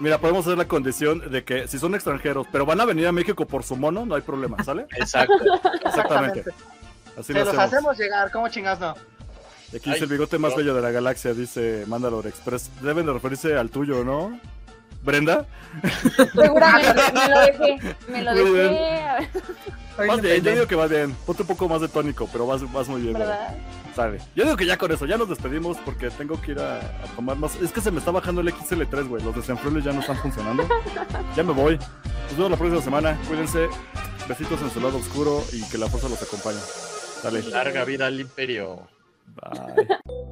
Mira, podemos hacer la condición de que si son extranjeros, pero van a venir a México por su mono, no hay problema, ¿sale? Exacto. Exactamente. Así Se lo los hacemos. hacemos llegar, como chingados no? Aquí dice el bigote más bello de la galaxia, dice Mandalore Express. Deben de referirse al tuyo, ¿no? ¿Brenda? Seguramente, me lo dejé. Me lo Muy dejé. no bien, yo digo que vas bien. Ponte un poco más de tónico, pero vas, vas muy bien. ¿Verdad? Sale. Yo digo que ya con eso, ya nos despedimos porque tengo que ir a, a tomar más. Es que se me está bajando el XL3, güey. Los desenfriables ya no están funcionando. ya me voy. Nos vemos la próxima semana. Cuídense. Besitos en su lado oscuro y que la fuerza los acompañe. Dale. Larga vida al imperio. Bye.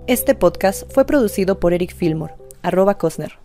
Este podcast fue producido por Eric Fillmore, arroba Cosner.